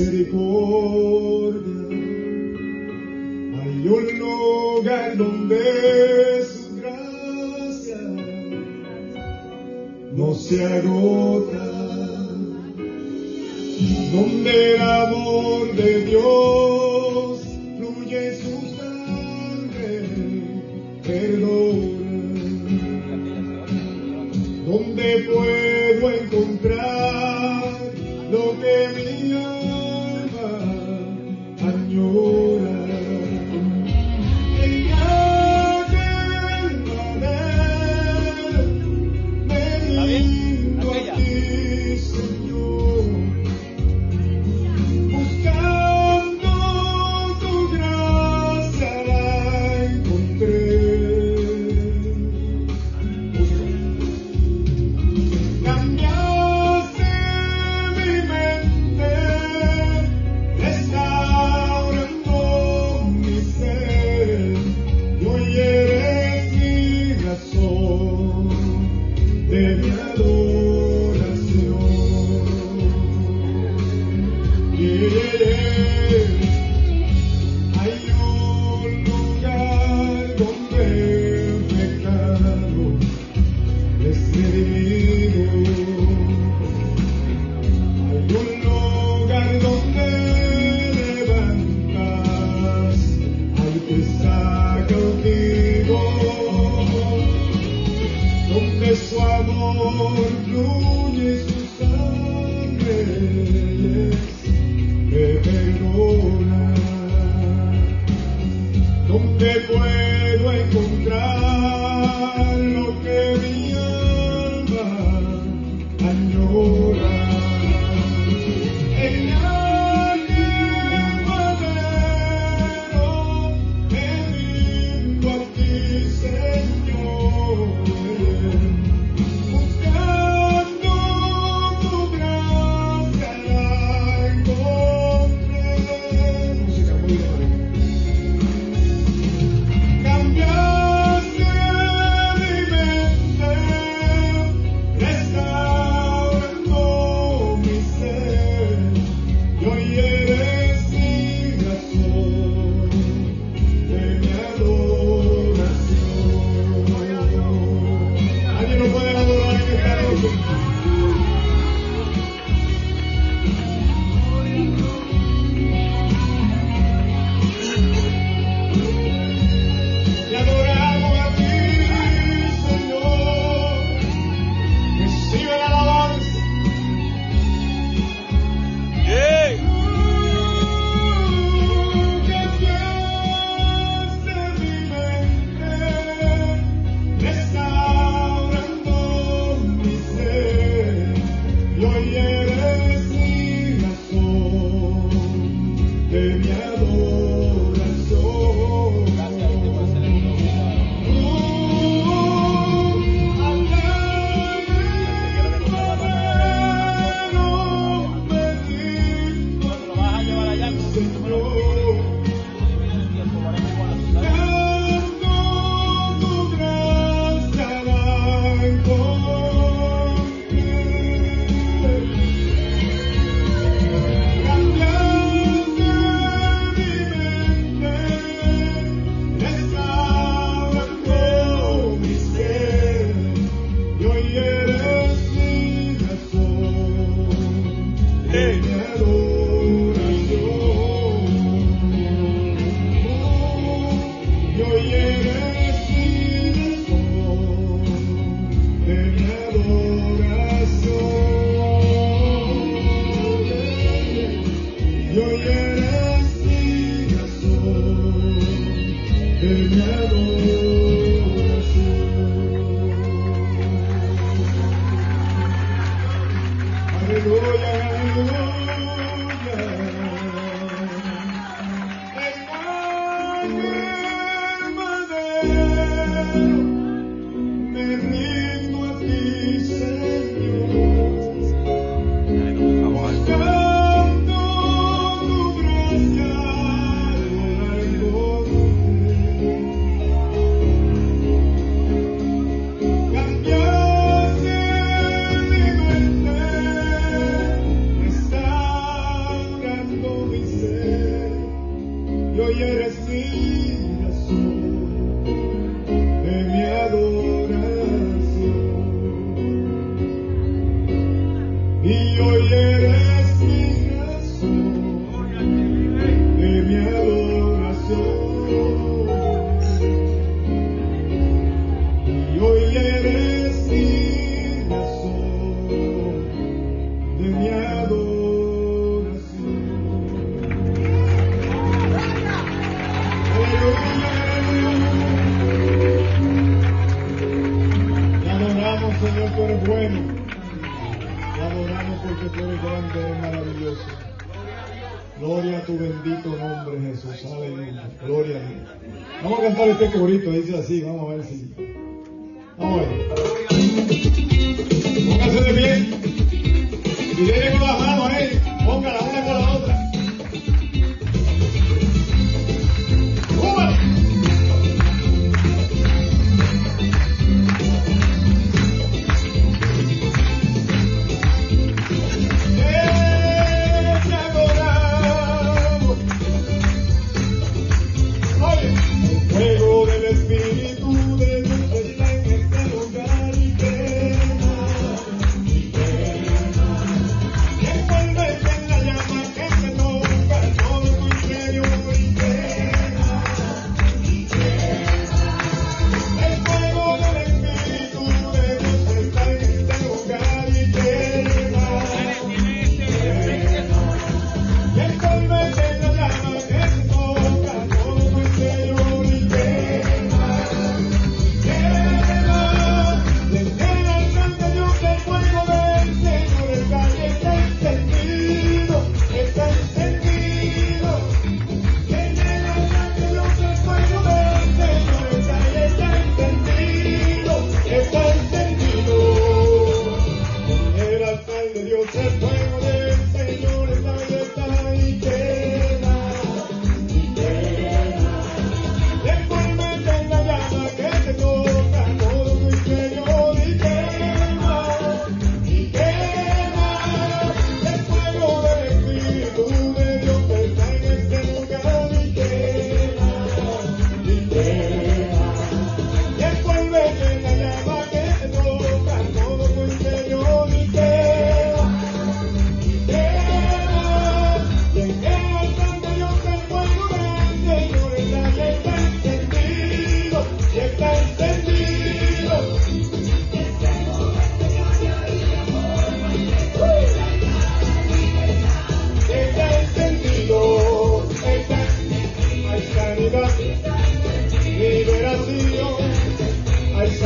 misericordia. Hay un lugar donde su gracia no se agota, donde el amor de Dios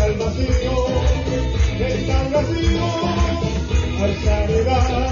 hay salvación, restauración, hay sanidad, liberación y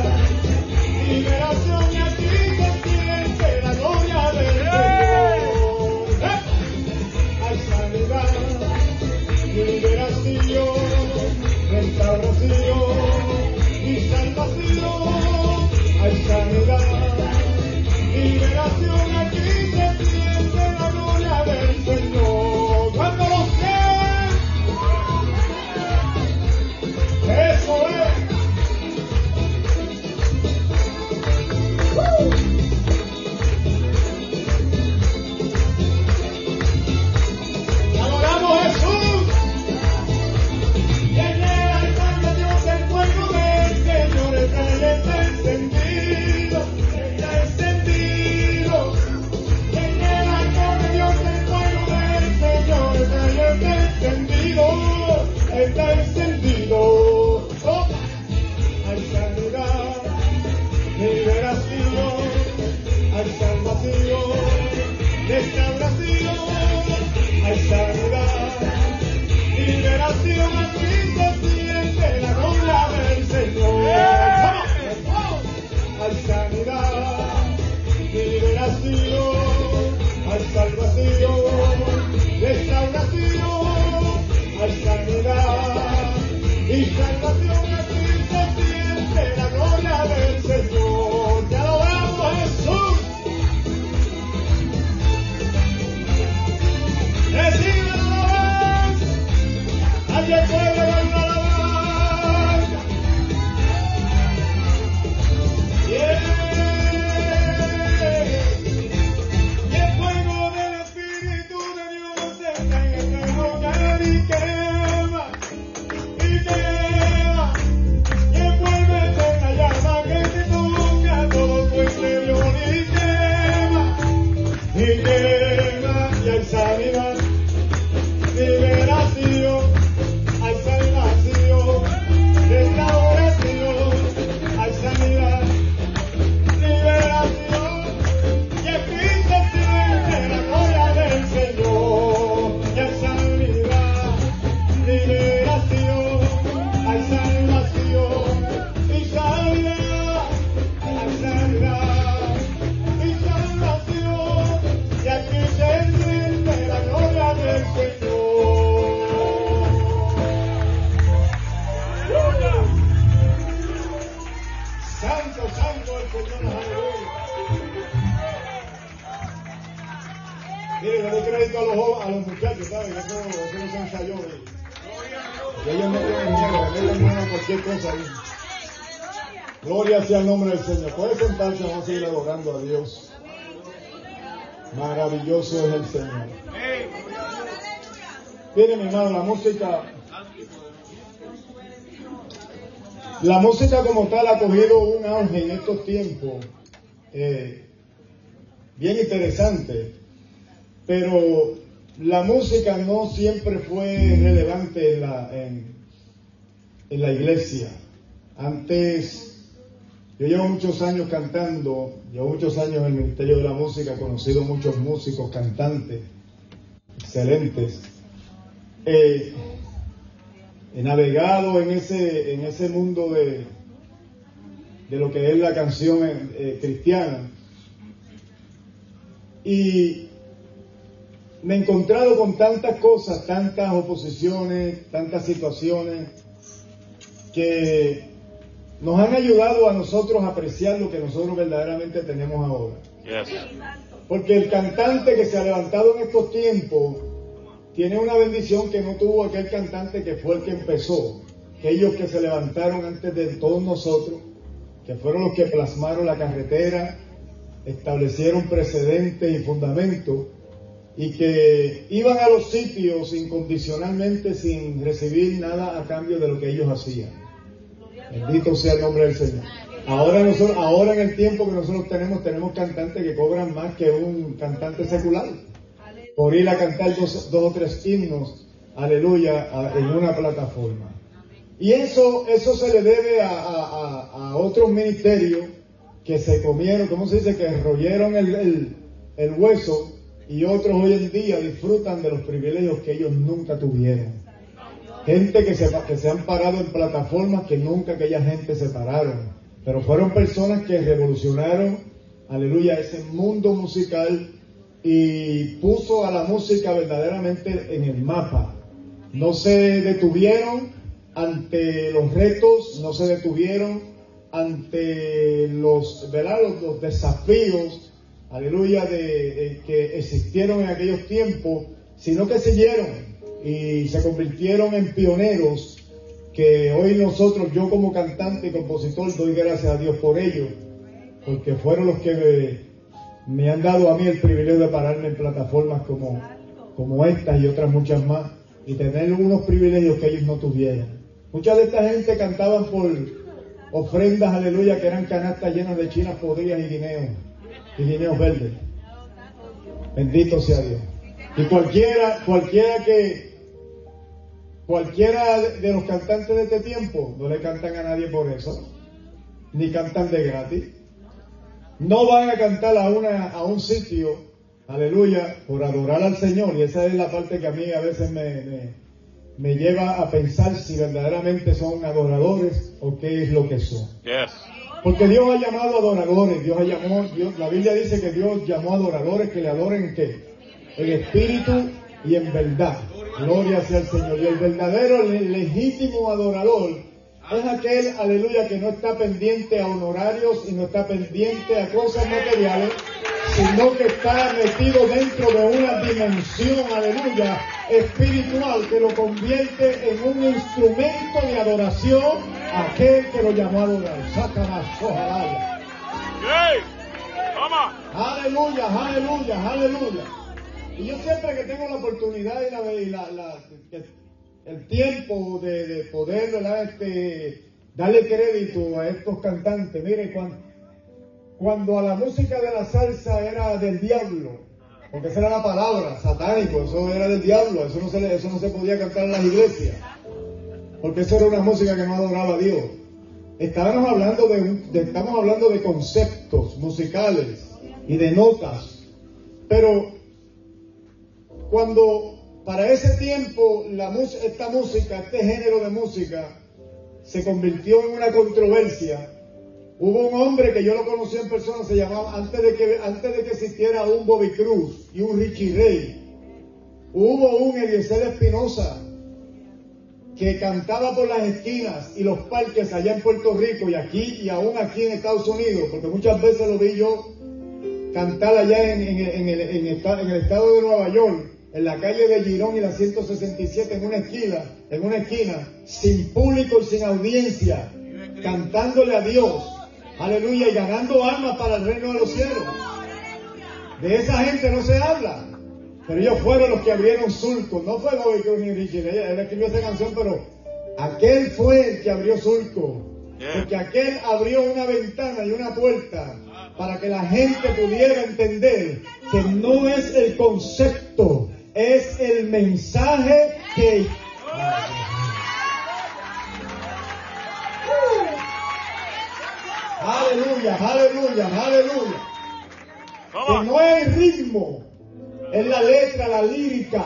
Gloria el nombre del Señor. Puede sentarse, vamos a seguir adorando a Dios. Maravilloso es el Señor. Miren, mi hermano, la música. La música como tal ha cogido un auge en estos tiempos. eh, bien interesante. Pero la música no siempre fue relevante en la, en la iglesia. Antes yo llevo muchos años cantando, llevo muchos años en el Ministerio de la Música, he conocido muchos músicos, cantantes, excelentes. Eh, he navegado en ese, en ese mundo de, de lo que es la canción eh, cristiana. Y me he encontrado con tantas cosas, tantas oposiciones, tantas situaciones, que nos han ayudado a nosotros a apreciar lo que nosotros verdaderamente tenemos ahora. Yes. Porque el cantante que se ha levantado en estos tiempos tiene una bendición que no tuvo aquel cantante que fue el que empezó. Aquellos que se levantaron antes de todos nosotros, que fueron los que plasmaron la carretera, establecieron precedentes y fundamentos y que iban a los sitios incondicionalmente sin recibir nada a cambio de lo que ellos hacían. Bendito sea el nombre del Señor. Ahora nosotros, ahora en el tiempo que nosotros tenemos, tenemos cantantes que cobran más que un cantante secular. Por ir a cantar dos, dos o tres himnos, aleluya, en una plataforma. Y eso, eso se le debe a, otros ministerios que se comieron, ¿cómo se dice? Que royeron el hueso y otros hoy en día disfrutan de los privilegios que ellos nunca tuvieron. Gente que se, que se han parado en plataformas que nunca aquella gente se pararon. Pero fueron personas que revolucionaron, aleluya, ese mundo musical y puso a la música verdaderamente en el mapa. No se detuvieron ante los retos, no se detuvieron ante los, los, los desafíos, aleluya, de, de que existieron en aquellos tiempos, sino que siguieron y se convirtieron en pioneros que hoy nosotros, yo como cantante y compositor, doy gracias a Dios por ello, porque fueron los que me, han dado a mí el privilegio de pararme en plataformas como, como estas y otras muchas más, y tener unos privilegios que ellos no tuvieron. Mucha de esta gente cantaban por ofrendas, aleluya, que eran canastas llenas de chinas podridas y guineos, y guineos verdes. Bendito sea Dios. Y cualquiera, cualquiera que, cualquiera de los cantantes de este tiempo, no le cantan a nadie por eso, ni cantan de gratis. No van a cantar a, una, a un sitio, aleluya, por adorar al Señor. Y esa es la parte que a mí a veces me, me, me lleva a pensar si verdaderamente son adoradores o qué es lo que son. Yes. Porque Dios ha llamado adoradores, Dios ha llamado, Dios, la Biblia dice que Dios llamó adoradores que le adoren en qué? En espíritu y en verdad. Gloria sea al Señor. Y el verdadero, le- legítimo adorador es aquel, aleluya, que no está pendiente a honorarios y no está pendiente a cosas materiales, sino que está metido dentro de una dimensión, aleluya, espiritual que lo convierte en un instrumento de adoración a aquel que lo llamó a adorar. Satanás, ojalá. Aleluya, aleluya, aleluya. Y yo siempre que tengo la oportunidad y, la, y el tiempo de, de poder. Este, darle crédito a estos cantantes, mire, cuando, cuando a la música de la salsa era del diablo, porque esa era la palabra, satánico, eso era del diablo, eso no se, eso no se podía cantar en las iglesias, porque eso era una música que no adoraba a Dios. Estábamos hablando de, de- estamos hablando de conceptos musicales y de notas, pero cuando para ese tiempo la esta música, este género de música, se convirtió en una controversia, hubo un hombre que yo lo conocí en persona, se llamaba, antes de que, antes de que existiera un Bobby Cruz y un Richie Ray, hubo un Eliezer Espinosa que cantaba por las esquinas y los parques allá en Puerto Rico y aquí y aún aquí en Estados Unidos, porque muchas veces lo vi yo cantar allá en el estado de Nueva York en la calle de Girón y la 167 en una esquina, en una esquina, sin público y sin audiencia, cantándole a Dios, aleluya, y ganando almas para el reino de los cielos. De esa gente no se habla. Pero ellos fueron los que abrieron surco. No fue Bobby Cruz ni Richie. Él escribió esa canción, pero aquel fue el que abrió surco. Porque aquel abrió una ventana y una puerta para que la gente pudiera entender que no es el concepto, es el mensaje que... Aleluya, aleluya, aleluya. Que no es el ritmo, es la letra, la lírica,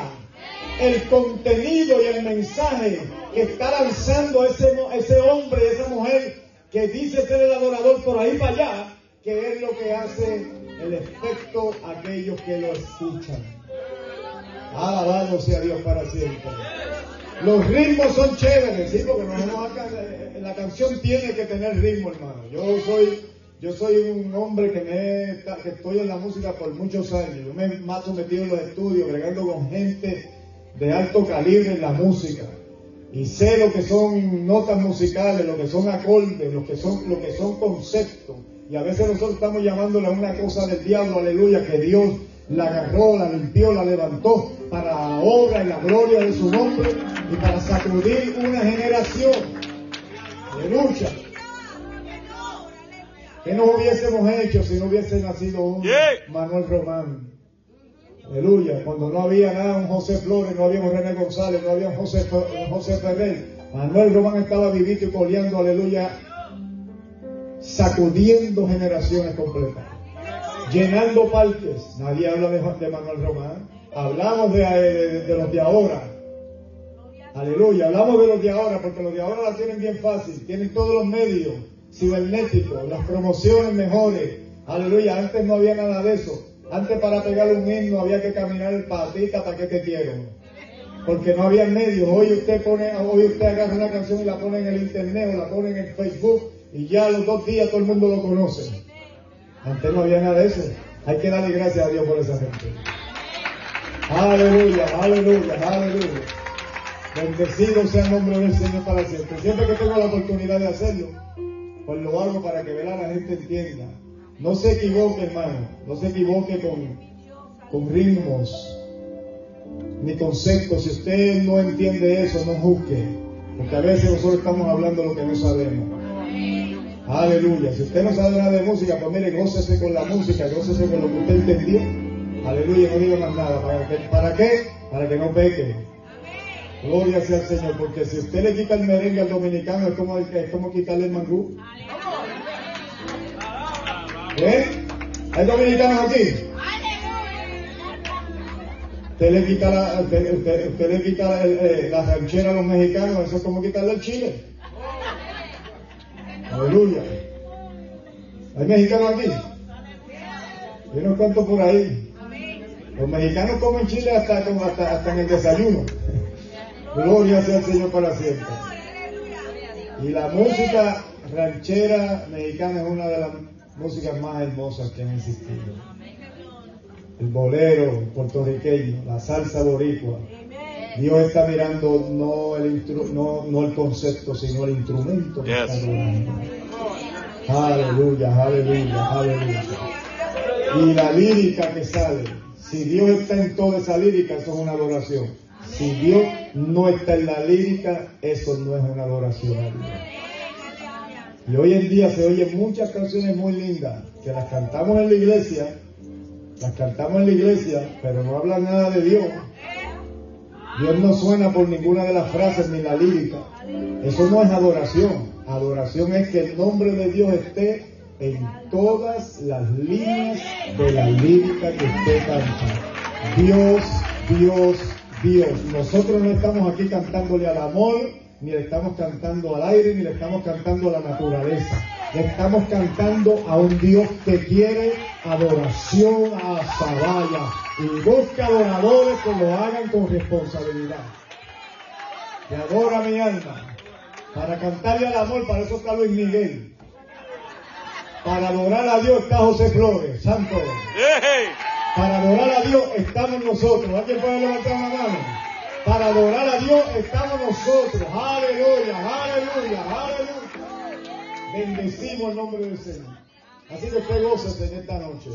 el contenido y el mensaje que está lanzando ese, ese hombre, esa mujer que dice ser el adorador por ahí para allá, que es lo que hace el efecto a aquellos que lo escuchan. Alabado sea Dios para siempre. Los ritmos son chéveres, sí, porque eh, la canción tiene que tener ritmo, hermano. Yo soy, yo soy un hombre que me que estoy en la música por muchos años. Yo me mato metido en los estudios, bregando con gente de alto calibre en la música. Y sé lo que son notas musicales, lo que son acordes, lo que son, lo que son conceptos. Y a veces nosotros estamos llamándole a una cosa del diablo, aleluya, que Dios la agarró, la limpió, la levantó para la obra y la gloria de su nombre y para sacudir una generación. Aleluya. ¿Qué nos hubiésemos hecho si no hubiese nacido un Manuel Román? Aleluya. Cuando no había nada, un José Flores, no había un René González, no había un José, José Ferrer. Manuel Román estaba vivito y coleando, aleluya, sacudiendo generaciones completas, llenando parques. Nadie habla de, Manuel Román. Hablamos de, los de ahora. Aleluya, hablamos de los de ahora porque los de ahora la tienen bien fácil, tienen todos los medios cibernéticos, las promociones mejores. Aleluya, antes no había nada de eso. Antes para pegar un himno había que caminar el patita para que te dieron. Porque no había medios. Hoy usted pone, hoy usted agarra una canción y la pone en el internet o la pone en el Facebook y ya los dos días todo el mundo lo conoce. Antes no había nada de eso. Hay que darle gracias a Dios por esa gente. Aleluya, aleluya, aleluya. Bendecido sea el nombre del Señor para siempre. Siempre que tengo la oportunidad de hacerlo, pues lo hago para que la gente entienda no se equivoque, hermano, no se equivoque con, con ritmos ni conceptos. Si usted no entiende eso, no juzgue, porque a veces nosotros estamos hablando lo que no sabemos. Aleluya. Si usted no sabe nada de música, pues mire, gócese con la música, gócese con lo que usted entendió. Aleluya, no diga más nada. ¿Para, qué? ¿Para qué? Para que no peque. Gloria sea al Señor, porque si usted le quita el merengue al dominicano, es como, es como quitarle el mangú. ¿Eh? ¿Hay dominicanos aquí? Usted le quita la, usted, le quita eh, la ranchera a los mexicanos, eso es como quitarle el chile. Aleluya. ¿Hay mexicanos aquí? Yo no cuento por ahí. Los mexicanos comen chile hasta, en el desayuno. Gloria sea el Señor para siempre. Y la música ranchera mexicana es una de las músicas más hermosas que han existido. El bolero puertorriqueño, la salsa boricua. Dios está mirando no el, no, no el concepto, sino el instrumento que está Aleluya, aleluya, aleluya. Y la lírica que sale, si Dios está en toda esa lírica, eso es una adoración. Si Dios no está en la lírica, eso no es una adoración a Dios. Y hoy en día se oyen muchas canciones muy lindas que las cantamos en la iglesia, las cantamos en la iglesia, pero no hablan nada de Dios. Dios no suena por ninguna de las frases ni la lírica. Eso no es adoración. Adoración es que el nombre de Dios esté en todas las líneas de la lírica que usted canta. Dios, Dios, Dios. Nosotros no estamos aquí cantándole al amor, ni le estamos cantando al aire, ni le estamos cantando a la naturaleza. Le estamos cantando a un Dios que quiere adoración a Zabaya y busca adoradores que lo hagan con responsabilidad. Que adora mi alma. Para cantarle al amor, para eso está Luis Miguel. Para adorar a Dios está José Flores, santo. Para adorar a Dios estamos nosotros. ¿Alguien puede levantar una mano? Para adorar a Dios estamos nosotros. Aleluya, aleluya, aleluya. Bendecimos el nombre del Señor. Así que usted goza en esta noche.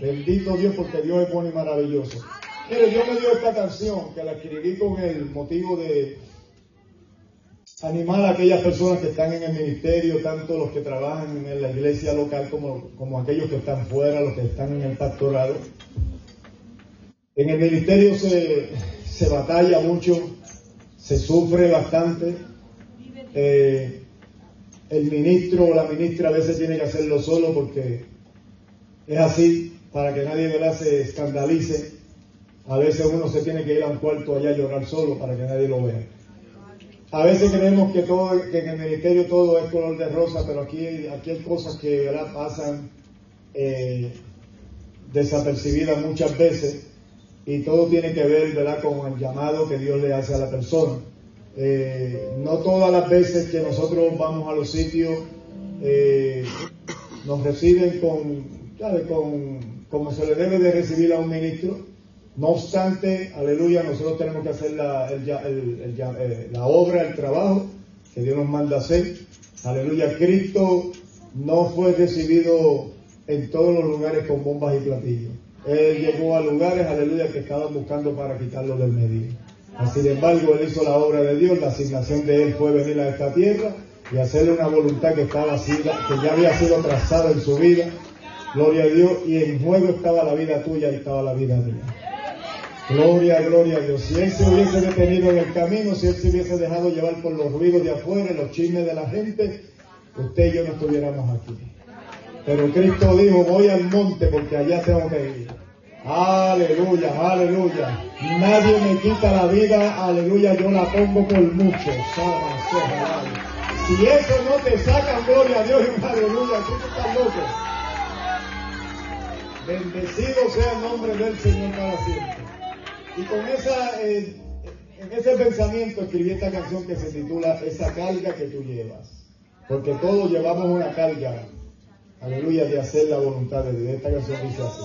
Bendito Dios porque Dios es bueno y maravilloso. Mire, Dios me dio esta canción que la escribí con el motivo de animar a aquellas personas que están en el ministerio, tanto los que trabajan en la iglesia local como, como aquellos que están fuera, los que están en el pastorado. En el ministerio se, se batalla mucho, se sufre bastante. Eh, el ministro o la ministra a veces tiene que hacerlo solo porque es así, para que nadie se escandalice. A veces uno se tiene que ir a un cuarto allá a llorar solo para que nadie lo vea. A veces creemos que todo, que en el ministerio todo es color de rosa, pero aquí, aquí hay cosas que ¿verdad? pasan eh, desapercibidas muchas veces y todo tiene que ver ¿verdad? con el llamado que Dios le hace a la persona. Eh, no todas las veces que nosotros vamos a los sitios eh, nos reciben con, con como se le debe de recibir a un ministro, no obstante, aleluya, nosotros tenemos que hacer la, eh, la obra, el trabajo que Dios nos manda hacer. Aleluya, Cristo no fue recibido en todos los lugares con bombas y platillos. Él llegó a lugares, aleluya, que estaban buscando para quitarlo del medio. Sin embargo, él hizo la obra de Dios, la asignación de él fue venir a esta tierra y hacerle una voluntad que estaba que ya había sido trazada en su vida. Gloria a Dios, y en juego estaba la vida tuya y estaba la vida mía. Gloria, gloria a Dios. Si Él se hubiese detenido en el camino, si Él se hubiese dejado llevar por los ruidos de afuera, los chismes de la gente, usted y yo no estuviéramos aquí. Pero Cristo dijo, voy al monte porque allá tengo que ir. Aleluya, aleluya. Nadie me quita la vida, aleluya, yo la pongo por mucho. Si eso no te saca, gloria a Dios y aleluya, tú estás loco. Bendecido sea el nombre del Señor para siempre. Y con esa, eh, en ese pensamiento escribí esta canción que se titula Esa carga que tú llevas. Porque todos llevamos una carga, aleluya, de hacer la voluntad de Dios. Esta canción dice así.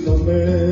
esa carga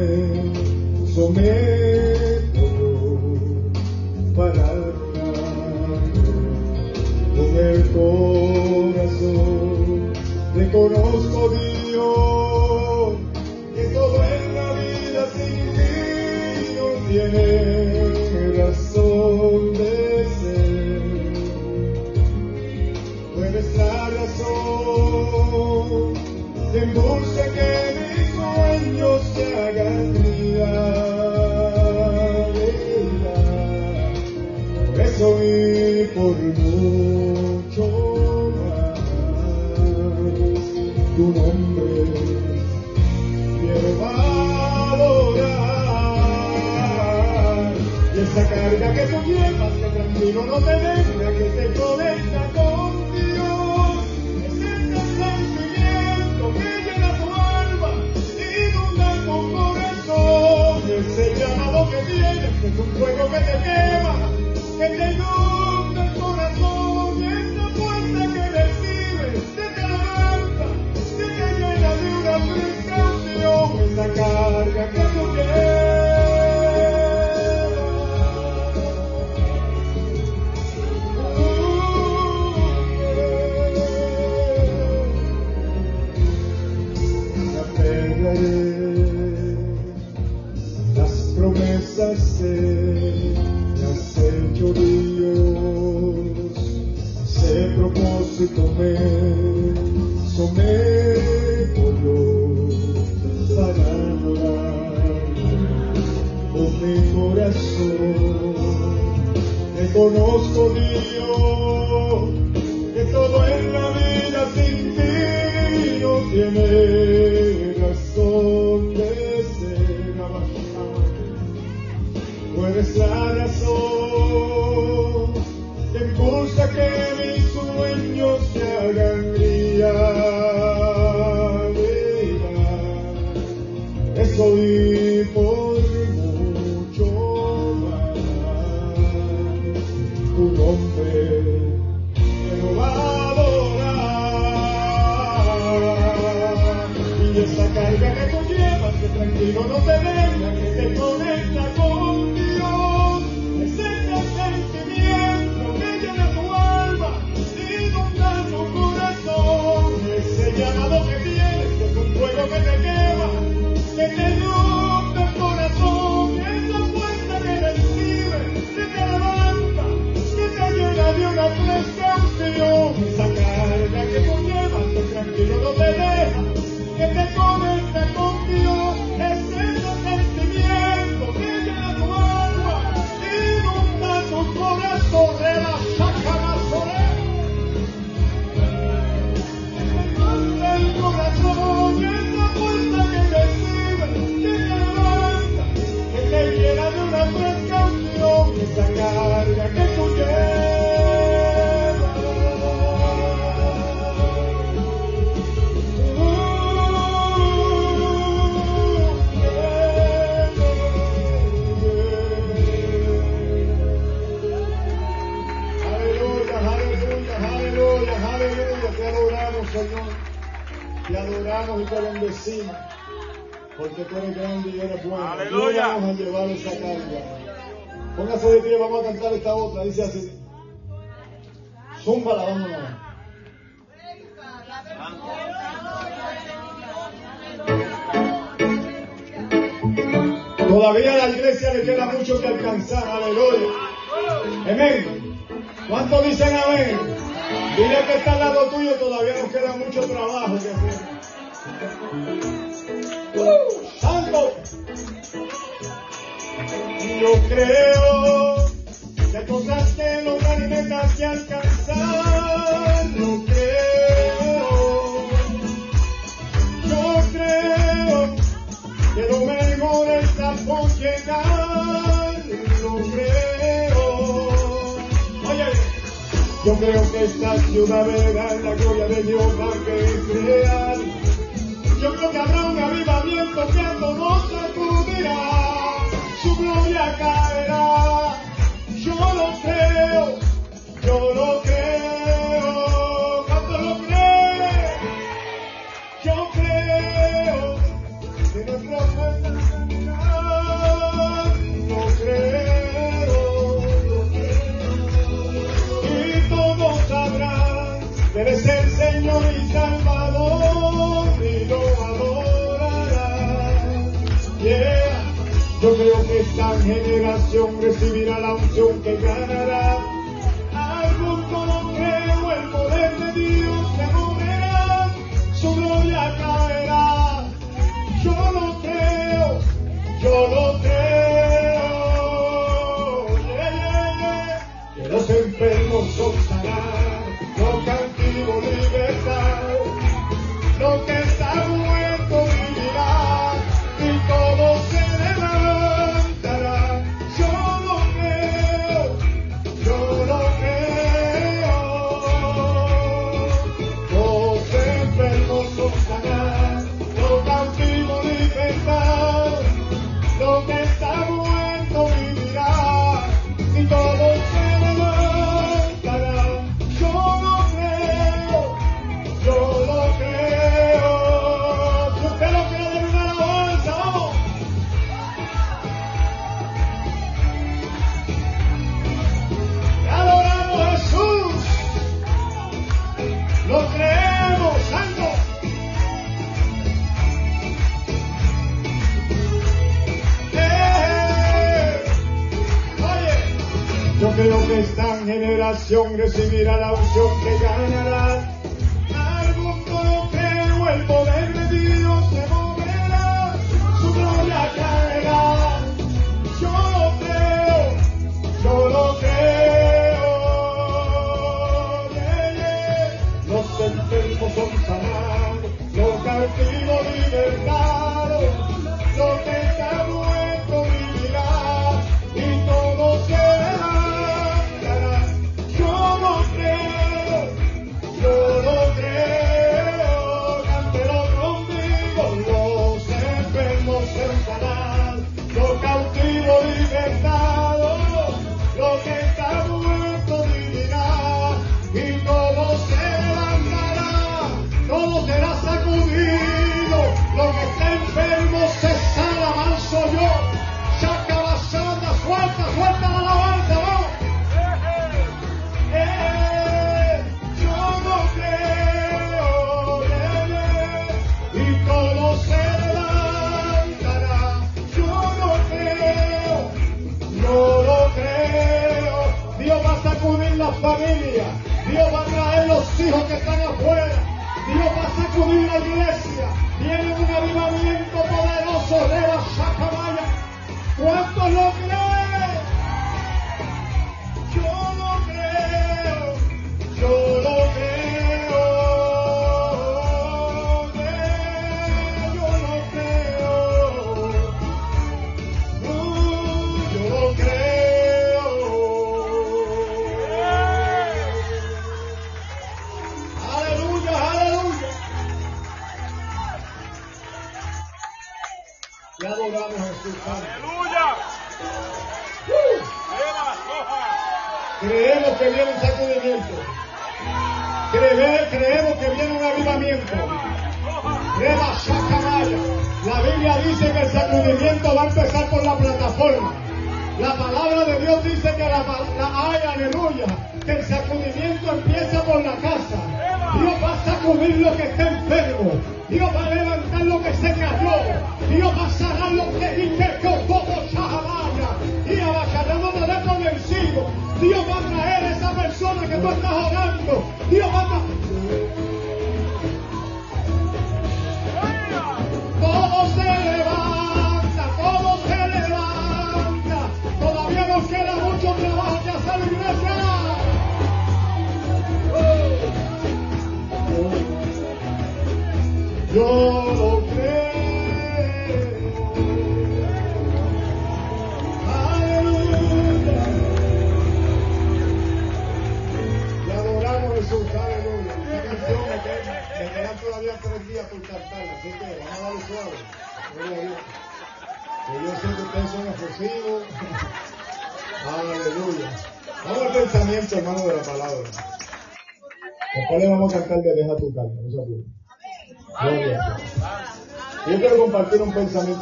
que tú llevas, que tranquilo no te generación recibirá la unción que ganará.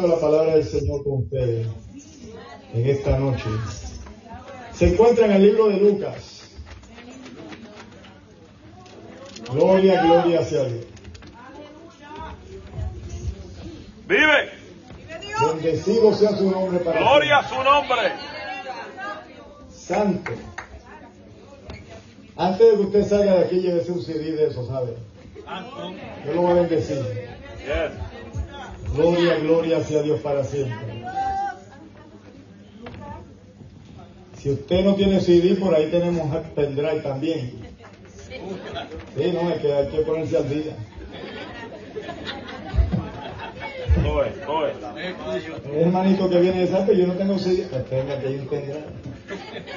la palabra del Señor con ustedes en esta noche se encuentra en el libro de Lucas. Gloria, gloria hacia Dios. Vive. Bendecido sea su nombre para Gloria a su nombre. Santo. Antes de que usted salga de aquí, llévese un CD de eso, ¿sabe? Yo lo voy a bendecir. Yes. Gloria, gloria sea Dios para siempre. Si usted no tiene CD, por ahí tenemos pendrive también. Sí, no, es que hay que ponerse al día. Oye, oye. hermanito que viene de Santo, yo no tengo CD. Pues tenga que hay un pendrive.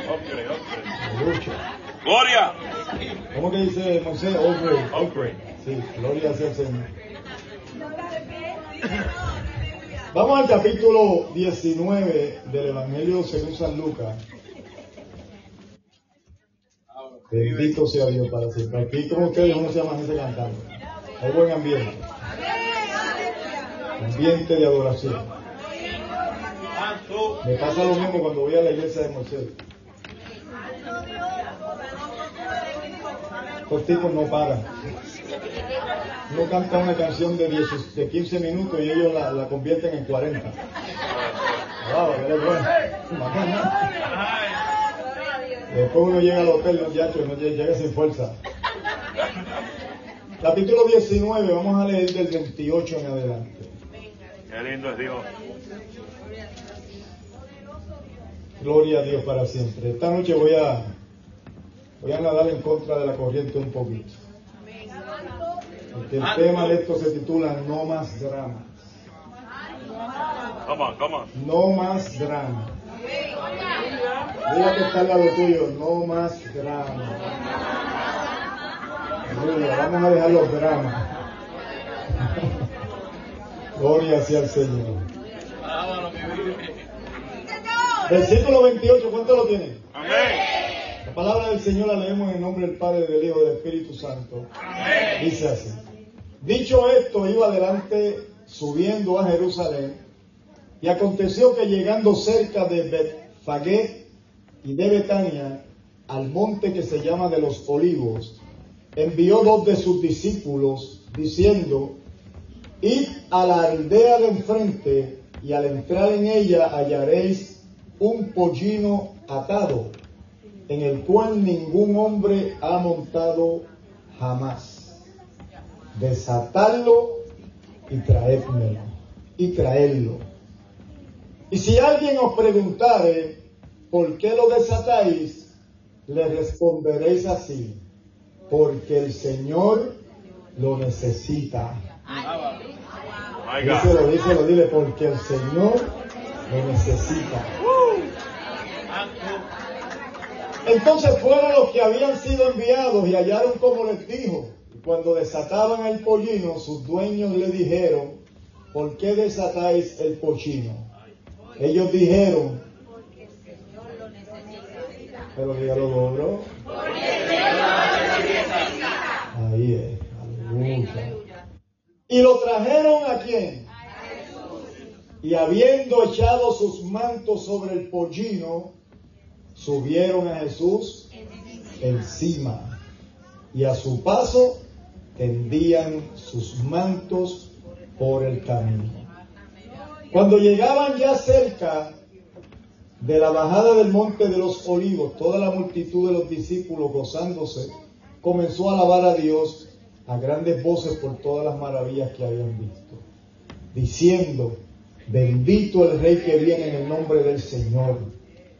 Hombre, hombre. Gloria. ¿Cómo que dice Moisés? Hombre. Hombre. Sí, gloria sea el Señor. Vamos al capítulo 19 del Evangelio según San Lucas. Bendito sea Dios para siempre. Aquí como ustedes uno se llama ese cantando. Hay buen ambiente. Ambiente de adoración. Me pasa lo mismo cuando voy a la iglesia de Moisés. Estos tipos no paran no canta una canción de, 10, de 15 minutos y ellos la, la convierten en 40. Wow, que bueno. Después uno llega al hotel, los muchachos, no llega sin fuerza. Capítulo 19, vamos a leer del 28 en adelante. Qué lindo es Dios. Gloria a Dios para siempre. Esta noche voy a, voy a nadar en contra de la corriente un poquito. Porque el tema de esto se titula No más drama. Come on, come on. No más drama. Diga que está al lado tuyo, no más drama. Vamos a dejar los dramas. Gloria sea al Señor. Versículo 28, ¿cuánto lo tienen? Amén. La palabra del Señor la leemos en el nombre del Padre, del Hijo y del Espíritu Santo. Dice así. Dicho esto, iba adelante subiendo a Jerusalén. Y aconteció que llegando cerca de Betfagé y de Betania, al monte que se llama de los olivos, envió dos de sus discípulos, diciendo, Id a la aldea de enfrente, y al entrar en ella hallaréis un pollino atado, en el cual ningún hombre ha montado jamás. Desatadlo y traédmelo, y traedlo. Y si alguien os preguntare, ¿por qué lo desatáis? Le responderéis así, porque el Señor lo necesita. Díselo, díselo, dile, porque el Señor lo necesita. Entonces fueron los que habían sido enviados y hallaron como les dijo. Cuando desataban el pollino, sus dueños le dijeron, ¿por qué desatáis el pollino? Ellos dijeron, pero dígalo dobro. Ahí es, aleluya. Y lo trajeron a quién? Y habiendo echado sus mantos sobre el pollino, subieron a Jesús encima. Y a su paso tendían sus mantos por el camino. Cuando llegaban ya cerca de la bajada del monte de los olivos, toda la multitud de los discípulos gozándose, comenzó a alabar a Dios a grandes voces por todas las maravillas que habían visto, diciendo, bendito el Rey que viene en el nombre del Señor,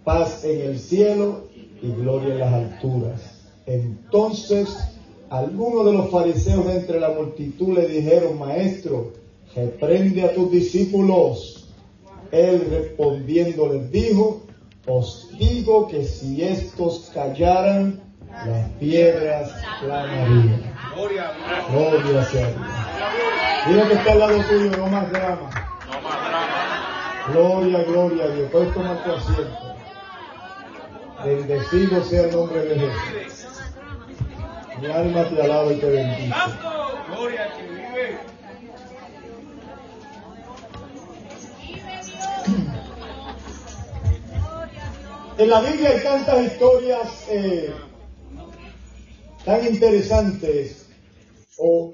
paz en el cielo y gloria en las alturas. Entonces algunos de los fariseos de entre la multitud le dijeron, maestro, reprende a tus discípulos. Él respondiendo les dijo, os digo que si estos callaran, las piedras clamarían. Gloria sea Dios. Mira que está al lado tuyo, no más drama. No más drama. Gloria, gloria a Dios. Puedes tomar tu asiento. Bendecido sea el nombre de Jesús. En la Biblia hay tantas historias eh, tan interesantes. O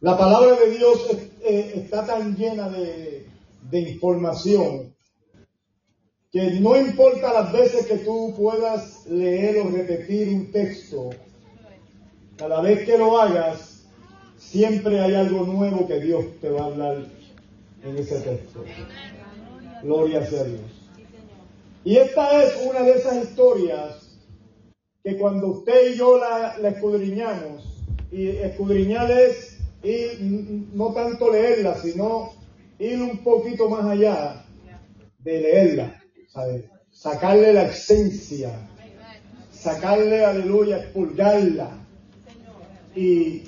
la palabra de Dios eh, está tan llena de información que no importa las veces que tú puedas leer o repetir un texto, cada vez que lo hagas, siempre hay algo nuevo que Dios te va a hablar en ese texto. Gloria sea Dios. Y esta es una de esas historias que cuando usted y yo la, escudriñamos, y escudriñar es no tanto leerla, sino ir un poquito más allá de leerla, sacarle la esencia, sacarle, aleluya, expulgarla y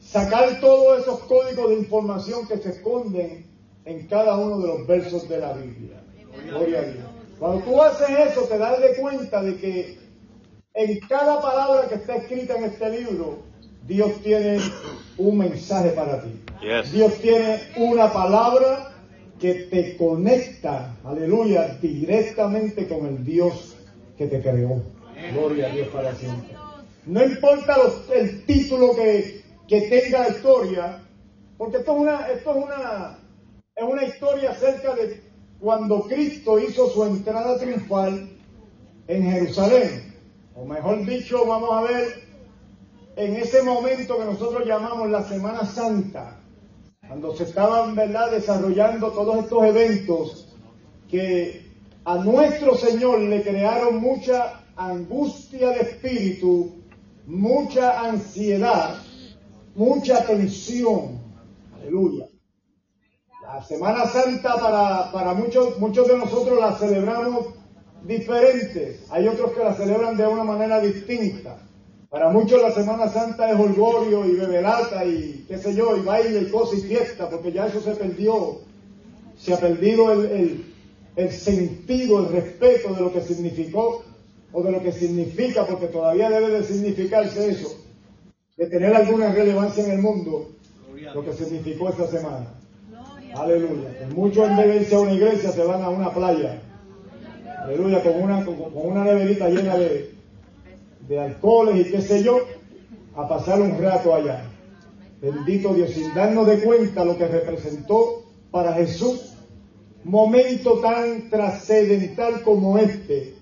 sacar todos esos códigos de información que se esconden en cada uno de los versos de la Biblia. Gloria a Dios. Cuando tú haces eso, te das de cuenta de que en cada palabra que está escrita en este libro, Dios tiene un mensaje para ti. Dios tiene una palabra que te conecta, aleluya, directamente con el Dios que te creó. Gloria a Dios para siempre. No importa el título que, que tenga la historia, porque esto es una, esto es una, es una historia acerca de cuando Cristo hizo su entrada triunfal en Jerusalén. O mejor dicho, vamos a ver en ese momento que nosotros llamamos la Semana Santa, cuando se estaban ¿verdad? desarrollando todos estos eventos que a nuestro Señor le crearon mucha angustia de espíritu, mucha ansiedad, mucha tensión. Aleluya. La Semana Santa para, para muchos, muchos de nosotros la celebramos diferentes. Hay otros que la celebran de una manera distinta. Para muchos la Semana Santa es holgorio y beberata y qué sé yo, y baile y cosa y fiesta, porque ya eso se perdió. Se ha perdido el, el, el sentido, el respeto de lo que significó o de lo que significa, porque todavía debe de significarse eso, de tener alguna relevancia en el mundo, lo que significó esta semana. Aleluya. Muchos en vez de irse a una iglesia se van a una playa. Aleluya, con una, con, con una neverita llena de, de alcoholes y qué sé yo, a pasar un rato allá. Bendito Dios, sin darnos de cuenta lo que representó para Jesús momento tan trascendental como este.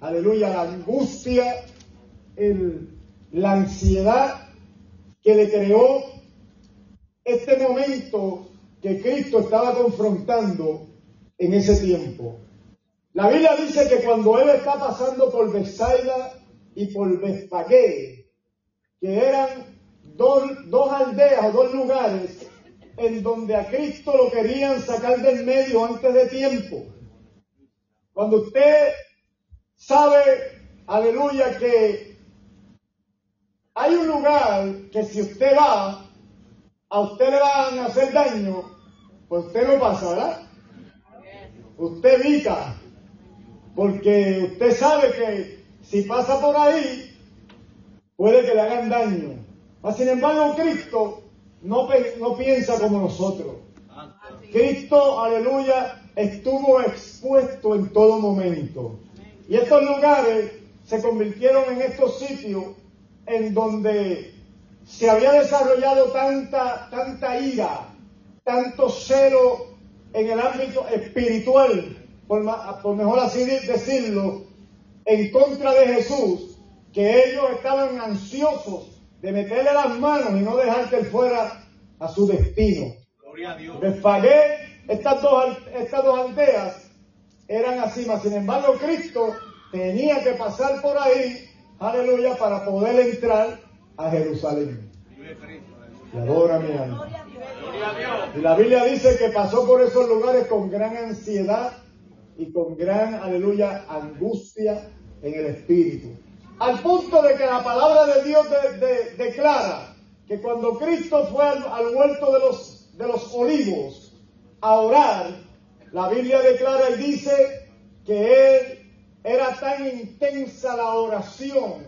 Aleluya, la angustia, el, la ansiedad que le creó este momento que Cristo estaba confrontando en ese tiempo. La Biblia dice que cuando él está pasando por Bethsaida y por Bethfagé, que eran dos, dos aldeas o dos lugares en donde a Cristo lo querían sacar del medio antes de tiempo. Cuando usted sabe, aleluya, que hay un lugar que si usted va, a usted le van a hacer daño, pues usted no pasa, ¿verdad? Usted evita, porque usted sabe que si pasa por ahí, puede que le hagan daño. Mas, sin embargo, Cristo no, no piensa como nosotros. Cristo, aleluya, estuvo expuesto en todo momento. Y estos lugares se convirtieron en estos sitios en donde se había desarrollado tanta, tanta ira, tanto celo en el ámbito espiritual, por, por mejor así decirlo, en contra de Jesús, que ellos estaban ansiosos de meterle las manos y no dejar que él fuera a su destino. Gloria a Dios. Desfagué, estas dos, estas dos aldeas eran así, mas sin embargo Cristo tenía que pasar por ahí, aleluya, para poder entrar a Jerusalén. Y adora mi alma. Y la Biblia dice que pasó por esos lugares con gran ansiedad y con gran, aleluya, angustia en el espíritu. Al punto de que la palabra de Dios de- de- declara que cuando Cristo fue al, al huerto de los, de los olivos a orar, la Biblia declara y dice que él era tan intensa la oración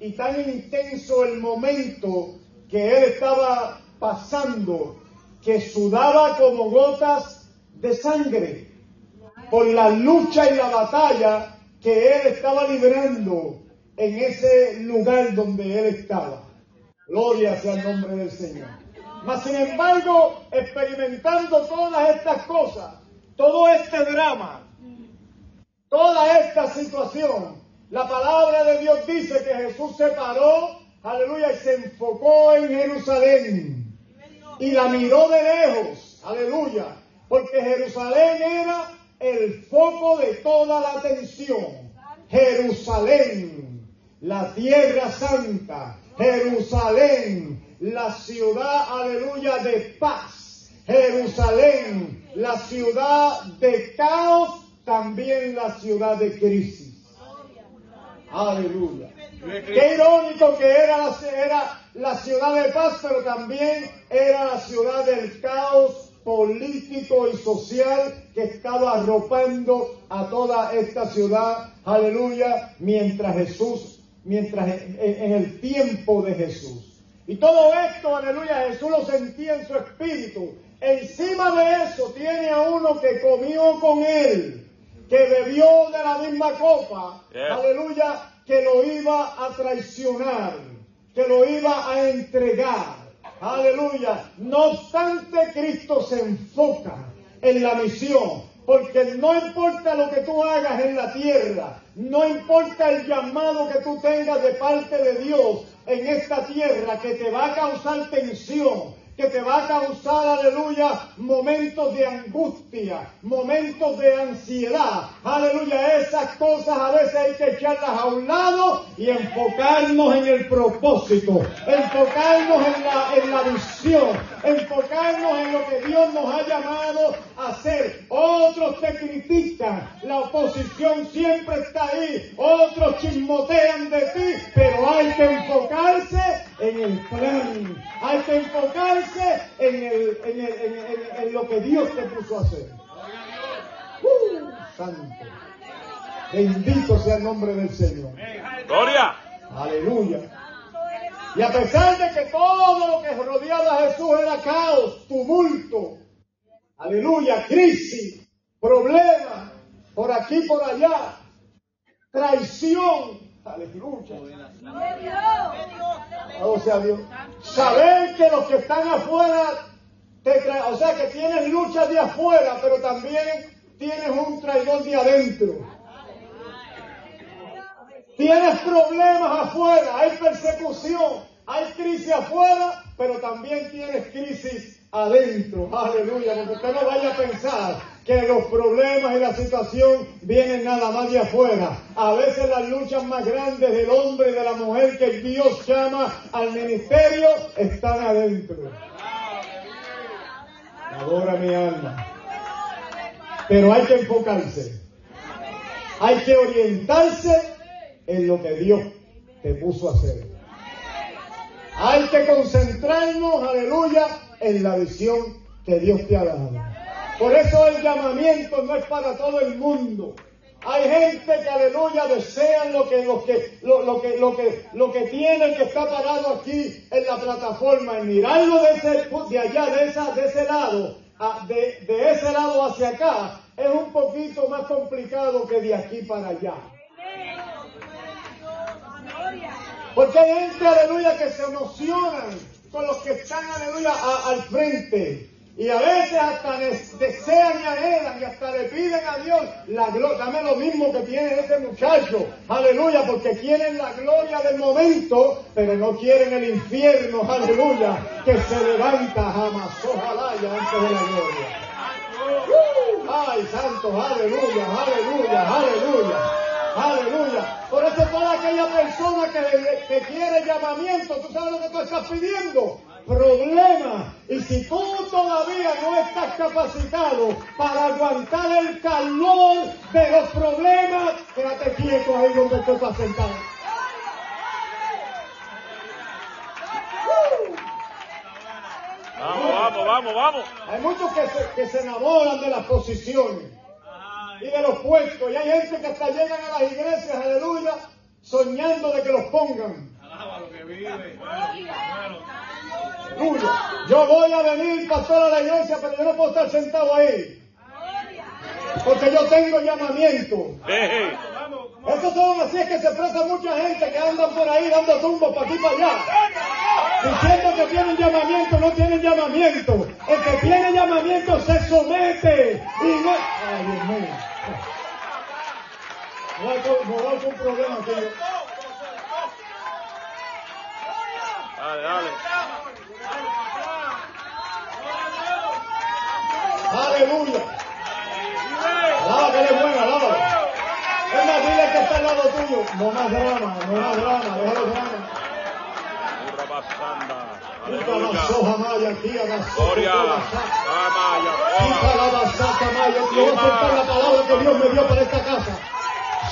y tan intenso el momento que él estaba pasando que sudaba como gotas de sangre por la lucha y la batalla que él estaba librando en ese lugar donde él estaba. Gloria sea el nombre del Señor. Mas sin embargo, experimentando todas estas cosas, todo este drama, toda esta situación, la palabra de Dios dice que Jesús se paró, aleluya, y se enfocó en Jerusalén y la miró de lejos, aleluya, porque Jerusalén era el foco de toda la atención. Jerusalén, la tierra santa, Jerusalén, la ciudad, aleluya, de paz. Jerusalén, la ciudad de caos, también la ciudad de crisis. Aleluya. Qué irónico que era era la ciudad de paz, pero también era la ciudad del caos político y social que estaba arropando a toda esta ciudad, aleluya, mientras Jesús, mientras en, en el tiempo de Jesús. Y todo esto, aleluya, Jesús lo sentía en su espíritu. Encima de eso tiene a uno que comió con él, que bebió de la misma copa, aleluya, que lo iba a traicionar, que lo iba a entregar. Aleluya. No obstante, Cristo se enfoca en la misión. Porque no importa lo que tú hagas en la tierra, no importa el llamado que tú tengas de parte de Dios en esta tierra que te va a causar tensión, que te va a causar, aleluya, momentos de angustia, momentos de ansiedad. Aleluya, esas cosas a veces hay que echarlas a un lado y enfocarnos en el propósito, enfocarnos en la, en la visión, enfocarnos en lo que Dios nos ha llamado a hacer. Otros te critican, la oposición siempre está ahí, otros chismotean de ti, pero hay que enfocarse en el plan, hay que enfocarse en, el, en, el, en, en lo que Dios te puso a hacer. ¡Uh! santo. Bendito sea el nombre del Señor. Gloria. Aleluya. Y a pesar de que todo lo que rodeaba a Jesús era caos, tumulto, aleluya, crisis, problemas, por aquí, por allá, traición, aleluya. Dios. Saber que los que están afuera, te tra- o sea, que tienes luchas de afuera, pero también tienes un traidor de adentro. Tienes problemas afuera, hay persecución, hay crisis afuera, pero también tienes crisis adentro. Aleluya, porque usted no vaya a pensar que los problemas y la situación vienen nada más de afuera. A veces las luchas más grandes del hombre y de la mujer que Dios llama al ministerio están adentro. Adora mi alma. Pero hay que enfocarse. Hay que orientarse en lo que Dios te puso a hacer. Hay que concentrarnos, aleluya, en la visión que Dios te ha dado. Por eso el llamamiento no es para todo el mundo. Hay gente que, aleluya, desean lo que, lo que, lo, que, lo que, lo que tiene que está parado aquí en la plataforma y mirarlo de, ese, de allá, de, esa, de ese lado, a- de, de ese lado hacia acá, es un poquito más complicado que de aquí para allá. Porque hay gente, aleluya, que se emocionan con los que están, aleluya, al frente. Y a veces hasta des- desean y anhelan y hasta le piden a Dios la gloria. Dame lo mismo que tiene ese muchacho. Aleluya, porque quieren la gloria del momento, pero no quieren el infierno. Aleluya, que se levanta jamás. Ojalá antes de la gloria. ¡Uh! Ay, santo, aleluya, aleluya, aleluya, aleluya. Por eso toda aquella persona que, que quiere llamamiento, tú sabes lo que tú estás pidiendo. Problema. Y si tú todavía no estás capacitado para aguantar el calor de los problemas, quédate quieto ahí donde tú estás sentado. Vamos, vamos, vamos, vamos. Hay muchos que se, que se enamoran de las posiciones y de los puestos. Y hay gente que hasta llegan a las iglesias, aleluya, soñando de que los pongan. Aleluya. Yo voy a venir, pastor, a la iglesia, pero yo no puedo estar sentado ahí. Porque yo tengo llamamiento. Esos son así es que se expresa mucha gente que andan por ahí dando tumbos para aquí y para allá. Diciendo que tienen llamamiento, no tienen llamamiento. El que tiene llamamiento se somete. Y no... Ay, Dios mío. Voy a hacer un problema aquí. Dale, dale. Aleluya. Bueno, alaba. Es más, dile que está al lado tuyo. No más drama, no más drama, déjalo drama. Puta la Aleluya. soja maya, tía, la Gloria. la basata maya. Yo voy a soltar la palabra que Dios me dio para esta casa.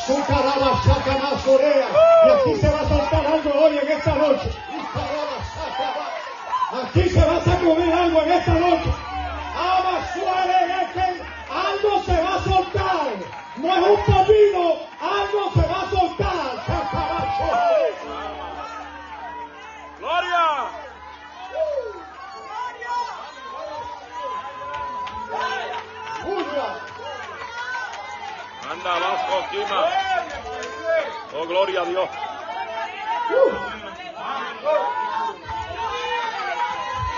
Su caraba saca más orea. Y aquí se va a soltar algo hoy en esta noche. Aquí se va a sacudir algo en esta noche. Ama suave es que algo se va a soltar. No es un poquito, algo se va a soltar. Gloria. Anda abajo, Kima. Oh, gloria a Dios.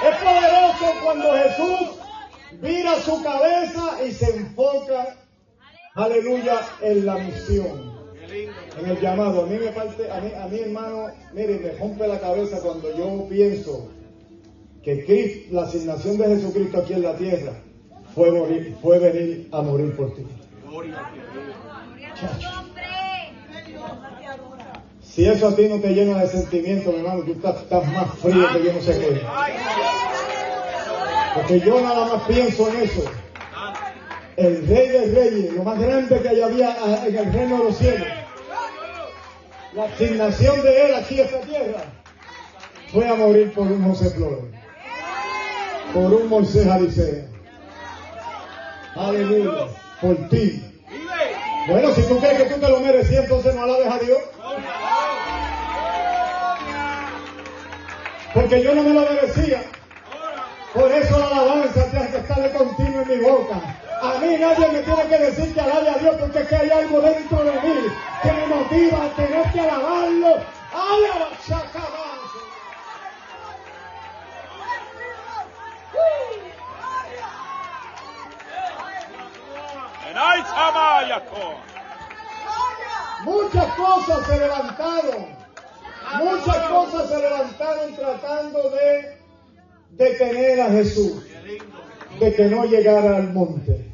Es poderoso cuando Jesús vira su cabeza y se enfoca, aleluya, en la misión, en el llamado. A mí me parte, a mí, a mí hermano, mire, me rompe la cabeza cuando yo pienso que Cristo, la asignación de Jesucristo aquí en la tierra fue, morir, fue venir a morir por ti. Si eso a ti no te llena de sentimiento, mi hermano, tú estás, estás más frío que yo no sé qué. Porque yo nada más pienso en eso. El rey de reyes, lo más grande que había ah, en el reino de los cielos. La asignación de él aquí en esta tierra fue a morir por un José Flores. Por un Moisés Alicea. Aleluya. Por ti. Bueno, si tú crees que tú te lo merecías, entonces no alabes a Dios. Porque yo no me lo merecía. Por eso la alabanza tiene que estar de continuo en mi boca. A mí nadie me tiene que decir que alabe a Dios porque es que hay algo dentro de mí que me motiva a tener que alabarlo. ¡Alaba. Muchas cosas se levantaron. Muchas cosas se levantaron tratando de detener a Jesús. De que no llegara al monte.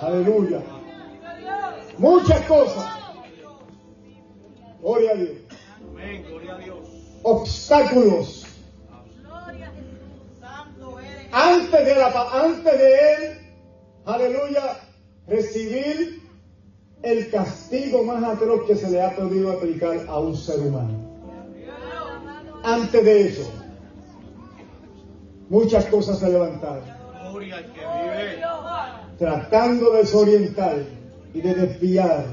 Aleluya. Muchas cosas. Gloria a Dios. Obstáculos. Antes de, la, antes de él, aleluya, recibir el castigo más atroz que se le ha podido aplicar a un ser humano. Antes de eso, muchas cosas que vive. tratando de desorientar y de desviar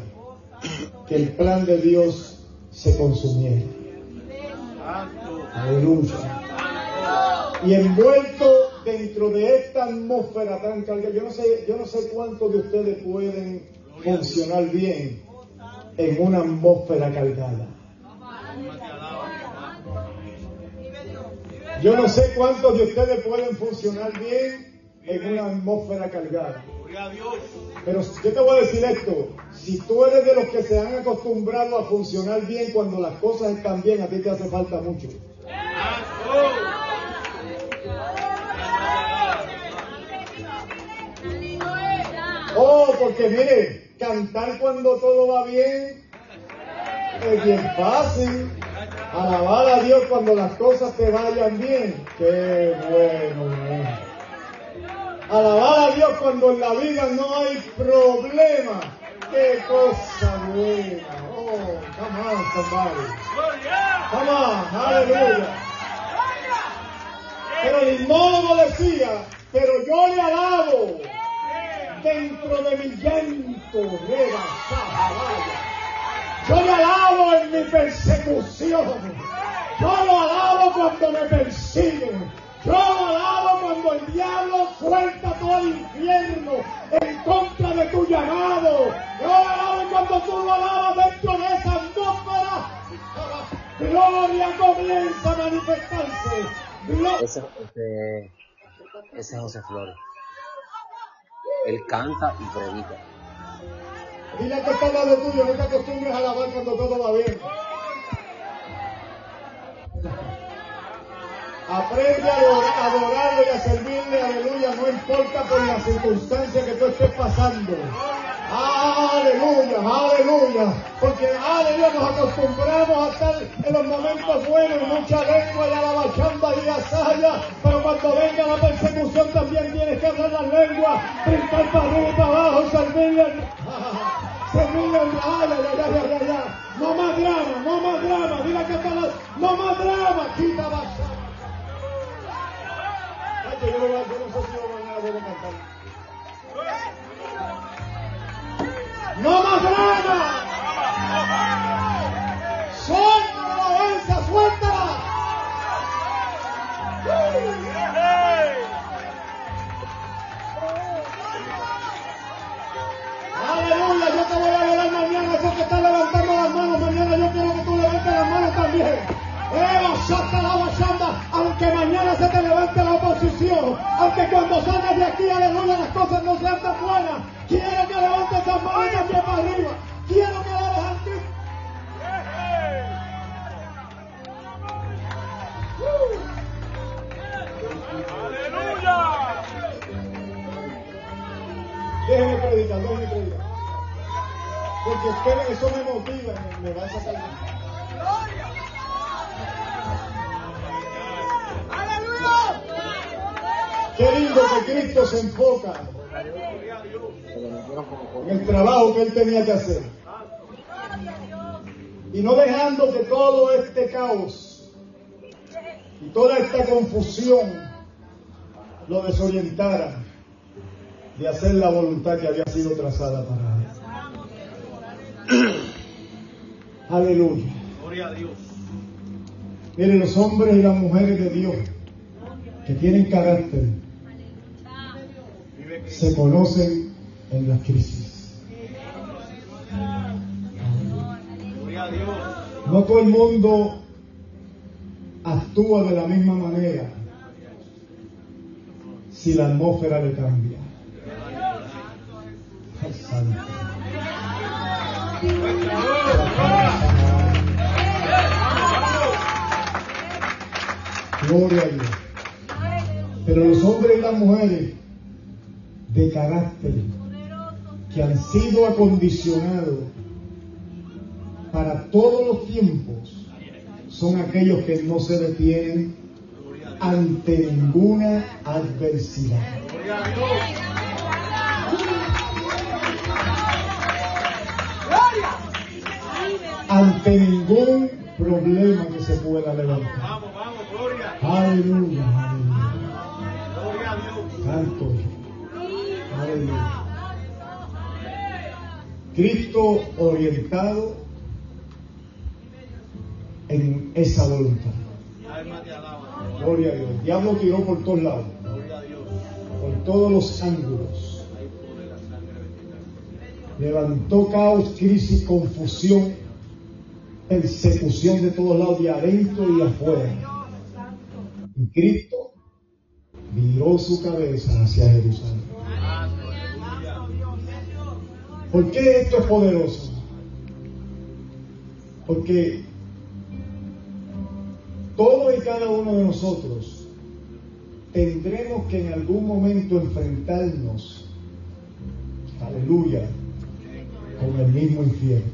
que el plan de Dios se consumiera. Aleluya. Y envuelto dentro de esta atmósfera tan cargada, yo no sé, yo no sé cuántos de ustedes pueden funcionar bien en una atmósfera cargada. Yo no sé cuántos de ustedes pueden funcionar bien en una atmósfera cargada. Pero yo te voy a decir esto, si tú eres de los que se han acostumbrado a funcionar bien cuando las cosas están bien, a ti te hace falta mucho. Oh, porque mire, cantar cuando todo va bien es bien fácil. Alabar a Dios cuando las cosas te vayan bien. Qué bueno. Alabar a Dios cuando en la vida no hay problema. Qué cosa buena. Oh, come on, somebody. Come on, aleluya. Pero modo decía, pero yo le alabo dentro de mi llanto, reba, sahabaya. Yo le alabo en mi persecución. Yo lo alabo cuando me persiguen. Yo lo alabo cuando el diablo suelta todo el infierno en contra de tu llamado. Yo lo alabo cuando tú lo alabas dentro de esa atmósfera. Gloria comienza a manifestarse. Ese, ese es José Flores. Él canta y predica. Dile al que está al lado tuyo, no te acostumbres a alabar cuando todo va bien. Aprende a a adorarlo y a servirle, aleluya, no importa por la circunstancia que tú estés pasando. Aleluya, aleluya. Porque, aleluya, nos acostumbramos a estar en los momentos buenos, mucha lengua y alabachamba y asaya. Pero cuando venga la persecución también tienes que hablar las lenguas, brincar para arriba y para abajo, servirle. Servirle, ay, ay, ay, ay, ay. No más drama, no más drama. Mira que está la- no más drama. Quita basa. Ay, que yo, no- sé si yo voy a cantar. ¡No más drama! ¡Suelta la suéltala! Aleluya, yo te voy a adorar mañana, eso que está levantando las manos, mañana yo quiero que tú levantes las manos también. La bachanda, aunque mañana se te levante la oposición, aunque cuando salgas de aquí, aleluya, las cosas no sean tan buenas. Quiero que levantes esas manos pie para arriba. Quiero que des al Cristo. ¡Aleluya! Déjeme predicar, déjeme predicar. Porque ustedes eso me motiva, me, me va a sacar. Qué lindo que Cristo se enfoca en el trabajo que él tenía que hacer. Y no dejando que todo este caos y toda esta confusión lo desorientara de hacer la voluntad que había sido trazada para él. Aleluya. Gloria a Dios. Miren, los hombres y las mujeres de Dios que tienen carácter. Se conocen en las crisis. No todo el mundo actúa de la misma manera si la atmósfera le cambia. Gloria a Dios. Pero los hombres y las mujeres de carácter que han sido acondicionados para todos los tiempos son aquellos que no se detienen ante ninguna adversidad. Ante ningún problema que se pueda levantar. Vamos, vamos, gloria. Aleluya, aleluya. Gloria a Dios. Santo. Cristo orientado en esa voluntad. Gloria a Dios. Diablo tiró por todos lados, por todos los ángulos. Levantó caos, crisis, confusión, persecución de todos lados, de adentro y afuera. Y Cristo viró su cabeza hacia Jerusalén. ¿Por qué esto es poderoso? Porque todos y cada uno de nosotros tendremos que en algún momento enfrentarnos, aleluya, con el mismo infierno.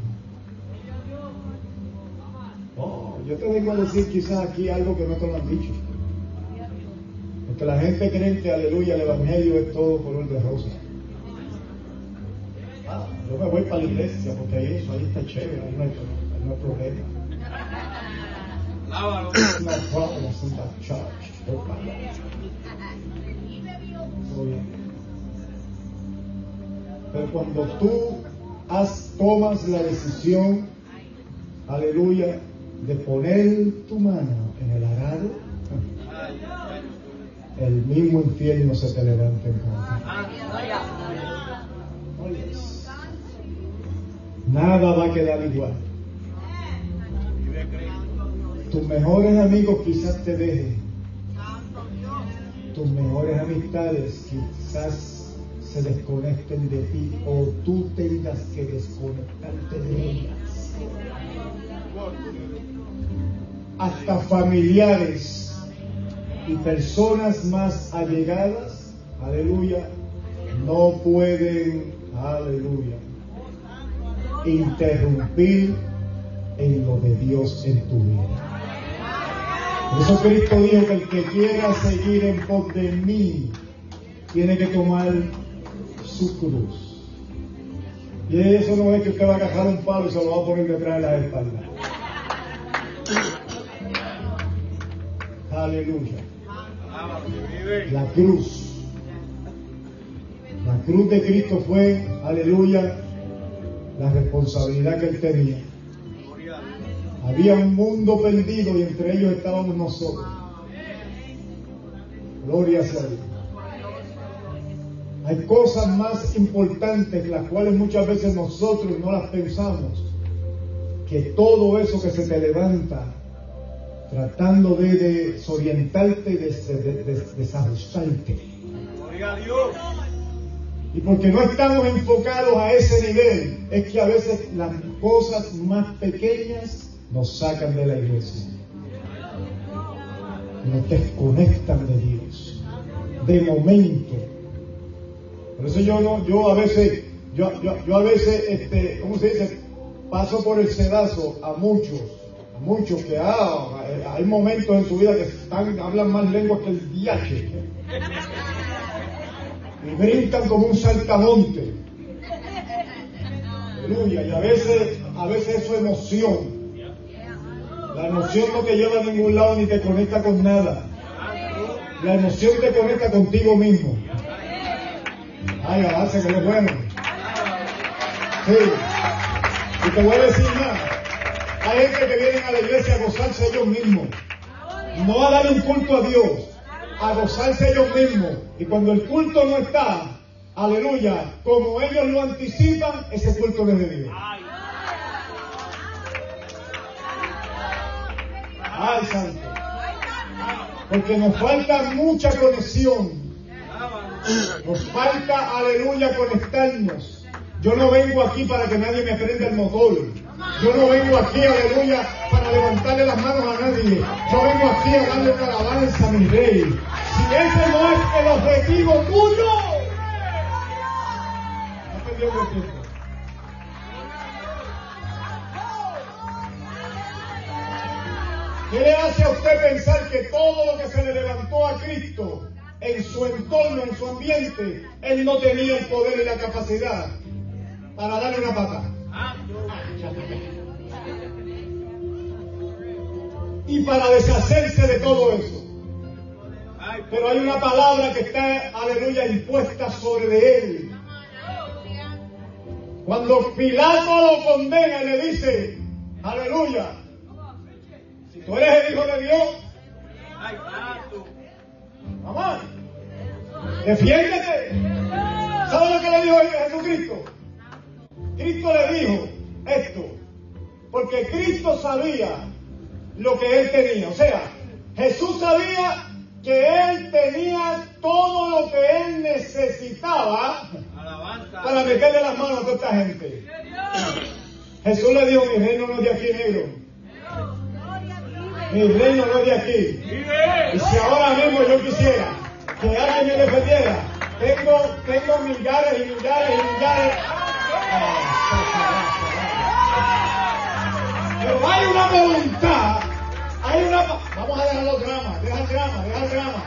Oh, yo te vengo a decir quizás aquí algo que no te lo han dicho. Porque la gente cree que, aleluya, el Evangelio es todo color de rosa. Ah, yo me voy para la iglesia porque ahí eso, ahí está chévere, ahí no hay, ahí no hay problema. Alábalo. No problems in that church. My God. Muy bien. Pero cuando tú haz, tomas la decisión, aleluya, de poner tu mano en el arado, el mismo infierno se te levanta en contra. Nada va a quedar igual. Tus mejores amigos quizás te dejen. Tus mejores amistades quizás se desconecten de ti o tú tengas que desconectarte de ellas. Hasta familiares y personas más allegadas, aleluya, no pueden, aleluya, interrumpir en lo de Dios en tu vida. Por eso Cristo dijo que el que quiera seguir en pos de mí tiene que tomar su cruz. Y eso no es que usted va a agarrar un palo y se lo va a poner detrás de la espalda. Aleluya. La cruz. La cruz de Cristo fue, aleluya, la responsabilidad que él tenía. Había un mundo perdido y entre ellos estábamos nosotros. Gloria sea Dios. Hay cosas más importantes, las cuales muchas veces nosotros no las pensamos, que todo eso que se te levanta, tratando de desorientarte y des- de- de- desajustarte. Gloria a Dios. Y porque no estamos enfocados a ese nivel, es que a veces las cosas más pequeñas nos sacan de la iglesia. Nos desconectan de Dios. De momento. Por eso yo no, yo a veces, yo, yo, yo a veces, este, ¿cómo se dice? Paso por el sedazo a muchos, a muchos que ah, hay momentos en su vida que están, hablan más lenguas que el viaje y brincan como un saltamonte. Aleluya. Y a veces, a veces es emoción. La emoción no te lleva a ningún lado ni te conecta con nada. La emoción te conecta contigo mismo. Ay, avance que es bueno. Sí. Y te voy a decir más. Hay gente que viene a la iglesia a gozarse ellos mismos. No a dar un culto a Dios, a gozarse ellos mismos. Y cuando el culto no está, aleluya, como ellos lo anticipan, ese culto no es de Dios. Ay, santo. Porque nos falta mucha conexión. Nos falta, aleluya, conectarnos. Yo no vengo aquí para que nadie me prenda el motor. Yo no vengo aquí, aleluya, para levantarle las manos a nadie. Yo vengo aquí a darle una alabanza a mi rey. Si ese no es el objetivo tuyo, no perdió el tiempo. ¿Qué le hace a usted pensar que todo lo que se le levantó a Cristo en su entorno, en su ambiente, él no tenía el poder y la capacidad para darle una pata? Y para deshacerse de todo eso. Pero hay una palabra que está, aleluya, impuesta sobre él. Cuando Pilato lo condena y le dice, aleluya, si tú eres el hijo de Dios, mamá, defiéndete. ¿Sabe lo que le dijo Jesucristo? Cristo le dijo esto, porque Cristo sabía lo que él tenía. O sea, Jesús sabía que él tenía todo lo que él necesitaba Alabanza. para meterle las manos a toda esta gente. Jesús le dijo, mi reino no es de aquí, negro. Mi reino no es de aquí. Y si ahora mismo yo quisiera que alguien me defendiera, tengo, tengo millares y millares y millares. Pero hay una voluntad, hay una, vamos a dejar los dramas, deja el drama, deja el drama.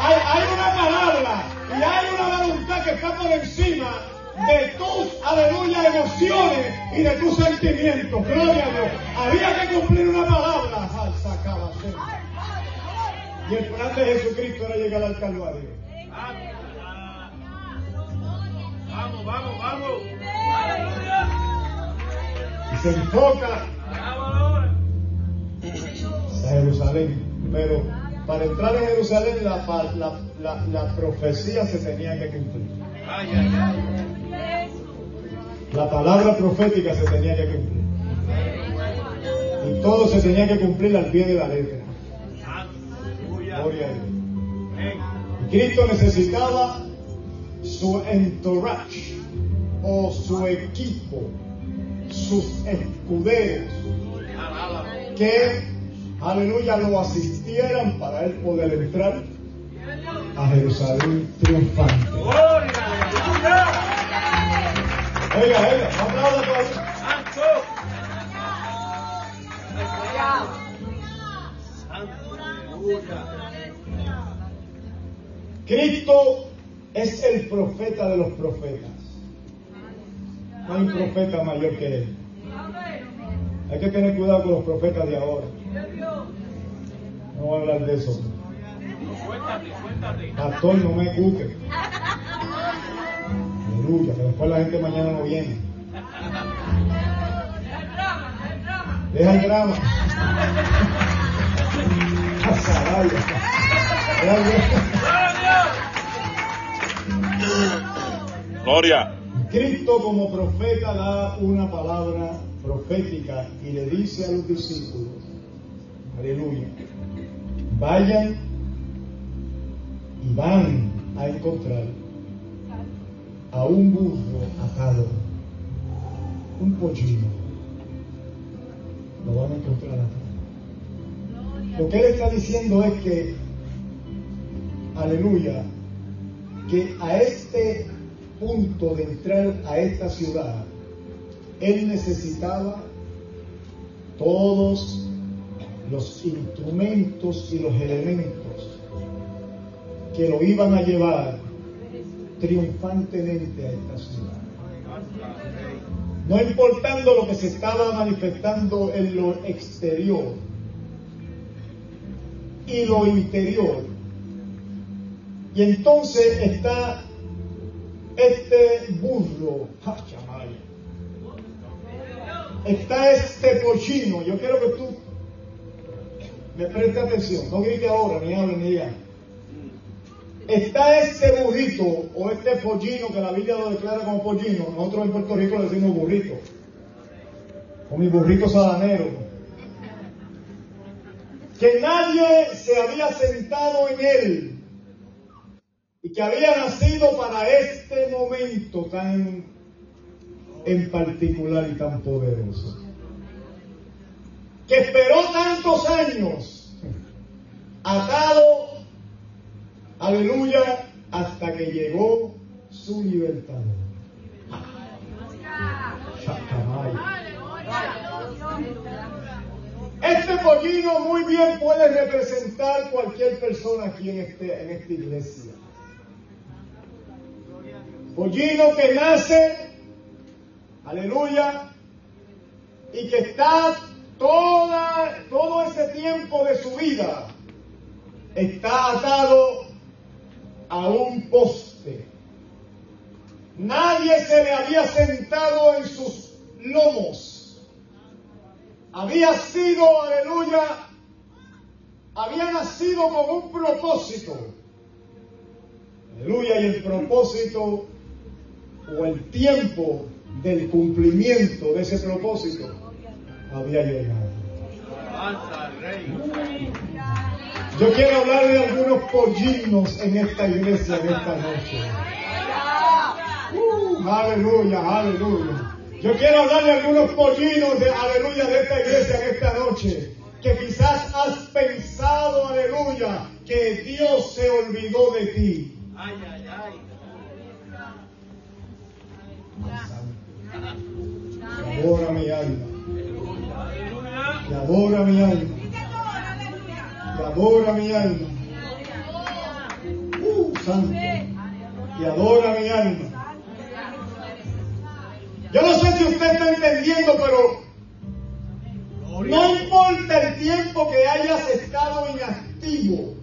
Hay, hay una palabra y hay una voluntad que está por encima de tus, aleluya, emociones y de tus sentimientos. Gloria a Dios. Había que cumplir una palabra. Y el plan de Jesucristo era llegar al Calvario. Vamos, vamos, vamos. Y se enfoca a Jerusalén. Pero para entrar en Jerusalén la, la, la, la profecía se tenía que cumplir. La palabra profética se tenía que cumplir. Y todo se tenía que cumplir al pie de la letra. Gloria a Dios. Cristo necesitaba su entourage o su equipo, sus escuderos, que, aleluya, lo asistieran para él poder entrar a Jerusalén triunfante. Oiga, oiga, aplauda. Cristo es el profeta de los profetas. No hay un profeta mayor que él. Hay que tener cuidado con los profetas de ahora. No voy a hablar de eso. Pastor, no me escuche. Aleluya, que después la gente mañana no viene. Deja el drama. Deja el drama. Gloria. Cristo como profeta da una palabra profética y le dice a los discípulos, aleluya, vayan y van a encontrar a un burro atado, un pollino. Lo van a encontrar atado. Lo que él está diciendo es que, aleluya, que a este punto de entrar a esta ciudad, él necesitaba todos los instrumentos y los elementos que lo iban a llevar triunfantemente a esta ciudad. No importando lo que se estaba manifestando en lo exterior y lo interior. Y entonces está este burro, está este pollino. Yo quiero que tú me prestes atención, no grite ahora, ni hable ni ya. Está este burrito o este pollino que la Biblia lo declara como pollino, nosotros en Puerto Rico le decimos burrito, o mi burrito sabanero, que nadie se había sentado en él y que había nacido para este momento tan en particular y tan poderoso, que esperó tantos años atado Aleluya, hasta que llegó su libertador. Este pollino muy bien puede representar cualquier persona aquí en, este, en esta iglesia. Pollino que nace, aleluya, y que está toda, todo ese tiempo de su vida, está atado a un poste. Nadie se le había sentado en sus lomos. Había sido, aleluya, había nacido con un propósito. Aleluya, y el propósito o el tiempo del cumplimiento de ese propósito había llegado. Yo quiero hablar de algunos pollinos en esta iglesia en esta noche. Uh, aleluya, aleluya. Yo quiero hablar de algunos pollinos de aleluya de esta iglesia en esta noche. Que quizás has pensado, aleluya, que Dios se olvidó de ti. Ay, ay, Que adora mi alma. Que adora mi alma. Que adora mi alma. Uh, santo. Que adora mi alma. Yo no sé si usted está entendiendo, pero no importa el tiempo que hayas estado inactivo,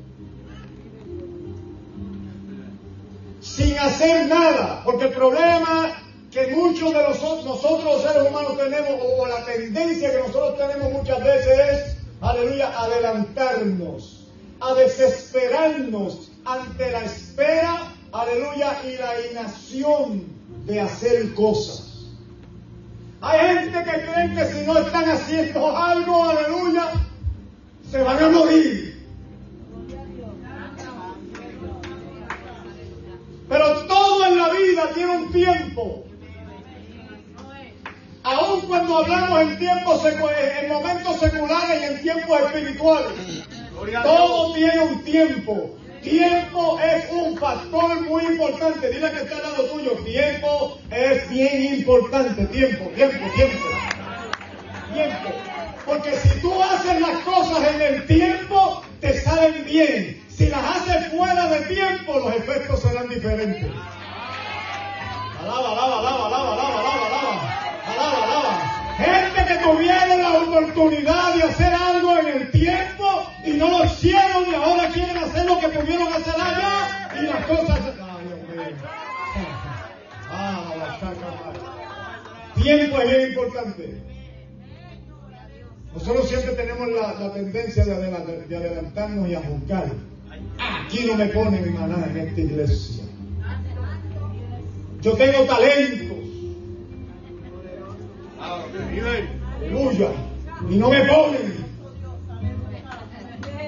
sin hacer nada, porque el problema que muchos de nosotros, nosotros los seres humanos tenemos, o la tendencia que nosotros tenemos muchas veces es, aleluya, adelantarnos, a desesperarnos ante la espera, aleluya, y la inacción de hacer cosas. Hay gente que creen que si no están haciendo algo, aleluya, se van a morir. Pero todo en la vida tiene un tiempo. Aun cuando hablamos en tiempos en momentos seculares y en tiempos espirituales, todo tiene un tiempo. Tiempo es un factor muy importante. Dile que está al lado tuyo. Tiempo es bien importante. Tiempo, tiempo, tiempo. Tiempo. Porque si tú haces las cosas en el tiempo, te salen bien. Si las haces fuera de tiempo, los efectos serán diferentes. Alaba, alaba, alaba, alaba, alaba, alaba, alaba. Gente que tuvieron la oportunidad de hacer algo en el tiempo y no lo hicieron y ahora quieren hacer lo que pudieron hacer allá y las cosas. Ah, saca. Tiempo es importante. Nosotros siempre tenemos la, tendencia de, adelantar- de adelantarnos y a juzgar. Aquí no me ponen maná en esta iglesia. Yo tengo talentos. Aleluya. Y no me ponen.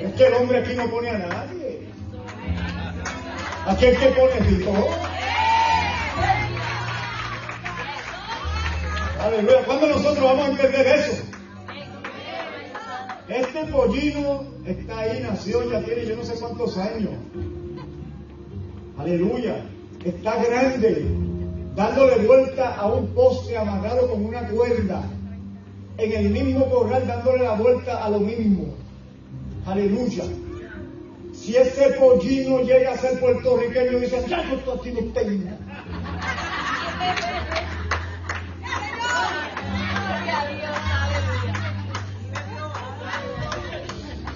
Es que el hombre aquí no pone a nadie. Aquel que pone rico. Aleluya. ¿Cuándo nosotros vamos a entender eso? Este pollino está ahí, nació, ya tiene yo no sé cuántos años. Aleluya. Está grande, dándole vuelta a un poste amarrado con una cuerda. En el mismo corral, dándole la vuelta a lo mismo. Aleluya. Si ese pollino llega a ser puertorriqueño, dice, ya yo estoy aquí no tengo.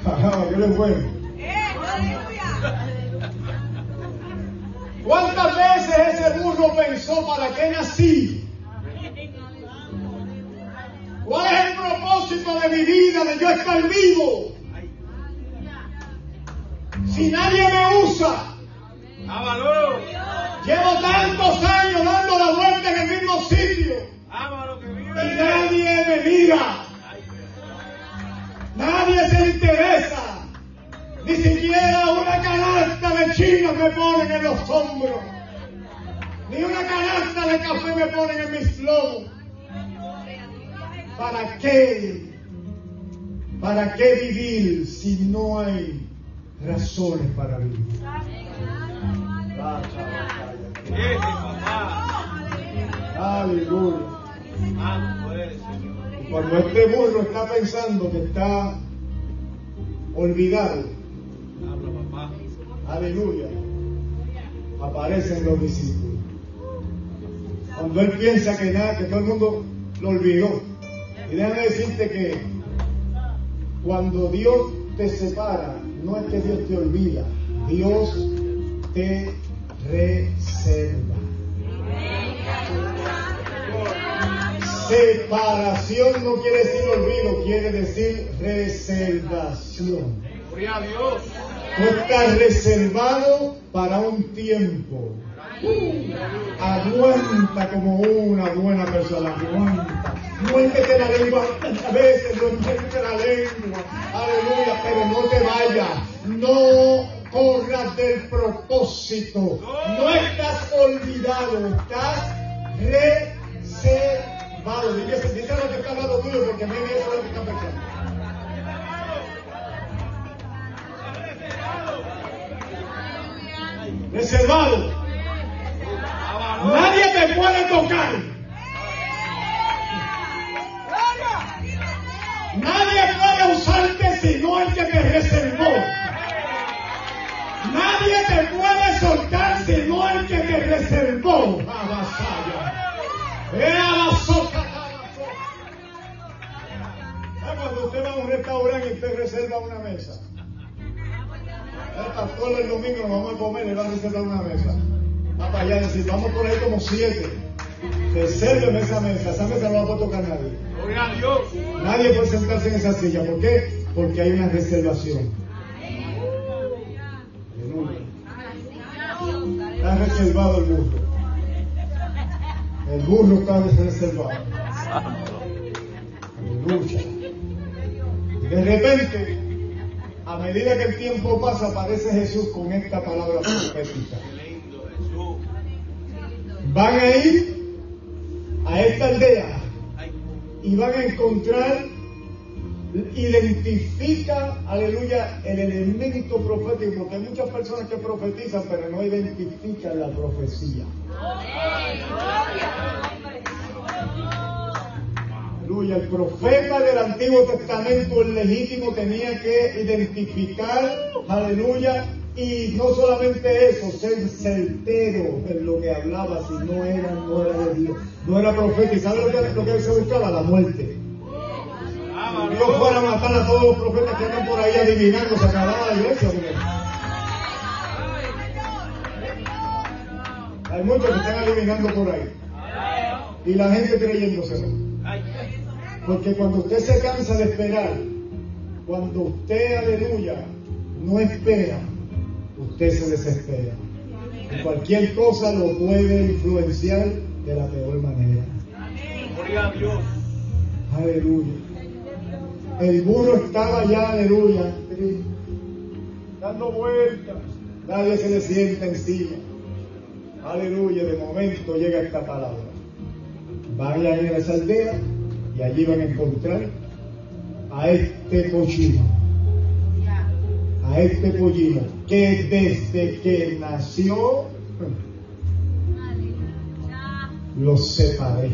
Ajá, yo le bueno. ¿Cuántas veces ese burro pensó para qué nací? ¿Cuál es el propósito de mi vida, de yo estar vivo? Si nadie me usa, llevo tantos años dando la vuelta en el mismo sitio y nadie me mira. Nadie se interesa. Ni siquiera una canasta de china me ponen en los hombros. Ni una canasta de café me ponen en mis lomos. ¿Para qué? ¿Para qué vivir si no hay razones para vivir? Cuando este burro está pensando que está olvidado. Aleluya, aparecen los discípulos. Cuando él piensa que nada, que todo el mundo lo olvidó. Y déjame decirte que cuando Dios te separa, no es que Dios te olvida, Dios te reserva. Separación no quiere decir olvido, quiere decir reservación. Gloria estás reservado para un tiempo. Aguanta como una buena persona, aguanta. Muérdete la lengua a veces, no muérdete la lengua. Aleluya, pero no te vayas. No corras del propósito. No estás olvidado, estás reservado. Dile, dile lo que está al lado tuyo, porque me es lo que está pensando. Reservado. Nadie te puede tocar. Nadie puede usarte sino el que te reservó. Nadie te puede soltar sino el que te reservó. Abasaya. Eh, abasoca, abasoca. ¿Sabe Cuando usted va a un restaurante y usted reserva una mesa. Pastor el domingo nos vamos a comer y le va a reservar una mesa. Va para allá y decir, vamos por ahí como siete. Resérveme esa mesa, esa mesa no la puede tocar nadie. Gloria a Dios. Nadie puede sentarse en esa silla. ¿Por qué? Porque hay una reservación. Está reservado el burro. El burro está reservado. Aleluya. De repente, a medida que el tiempo pasa, aparece Jesús con esta palabra profética. Van a ir a esta aldea y van a encontrar, identifica, aleluya, el elemento profético, porque hay muchas personas que profetizan, pero no identifican la profecía. Aleluya, el profeta del Antiguo Testamento, el legítimo, tenía que identificar, aleluya, y no solamente eso, ser certero en lo que hablaba, si no era, no de Dios, no era profeta. ¿Y sabe lo que, lo que se buscaba? La muerte. Dios fuera a matar a todos los profetas que andan por ahí adivinando, se acababa la iglesia. Hay muchos que están adivinando por ahí. Y la gente creyéndoselo. Porque cuando usted se cansa de esperar, cuando usted, aleluya, no espera, usted se desespera. Y cualquier cosa lo puede influenciar de la peor manera. Gloria a Dios. Aleluya. El burro estaba ya, aleluya, dando vueltas. Nadie se le sienta encima. Aleluya, de momento llega esta palabra. Vayan a esa aldea y allí van a encontrar a este pollino. A este pollino que desde que nació lo separé.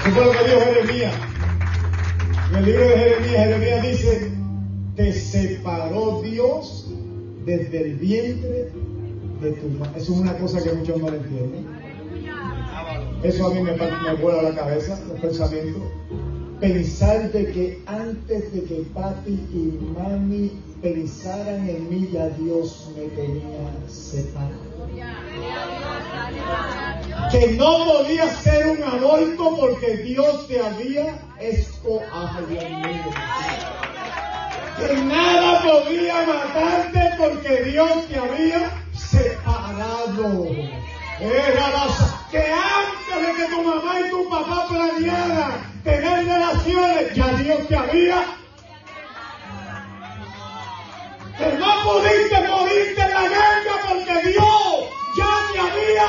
Eso fue lo que dijo Jeremías. En el libro de Jeremías, Jeremías dice, te separó Dios desde el vientre Eso es una cosa que muchos no entienden. Eso a mí me, me vuela la cabeza, los pensamientos. Pensar de que antes de que papi y mami pensaran en mí, ya Dios me tenía separado. Que no podía ser un aborto porque Dios te había mío. Que nada podía matarte porque Dios te había separado. Era la- que antes de que tu mamá y tu papá planearan tener relaciones, ya Dios te había. Que no pudiste morirte en la guerra porque Dios ya te había.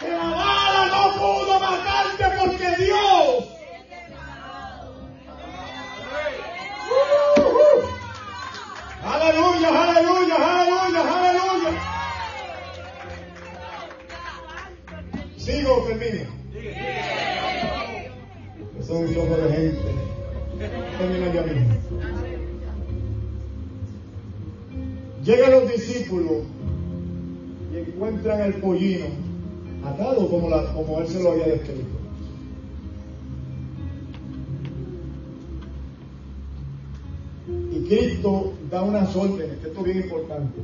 Que la bala no pudo matarte porque Dios. Uh, uh. Aleluya, aleluya, aleluya, aleluya. Sigo o termino. Son un de gente. Termina ya mismo. Llegan los discípulos y encuentran el pollino atado como, como él se lo había descrito. Y Cristo da unas órdenes, que esto es bien importante.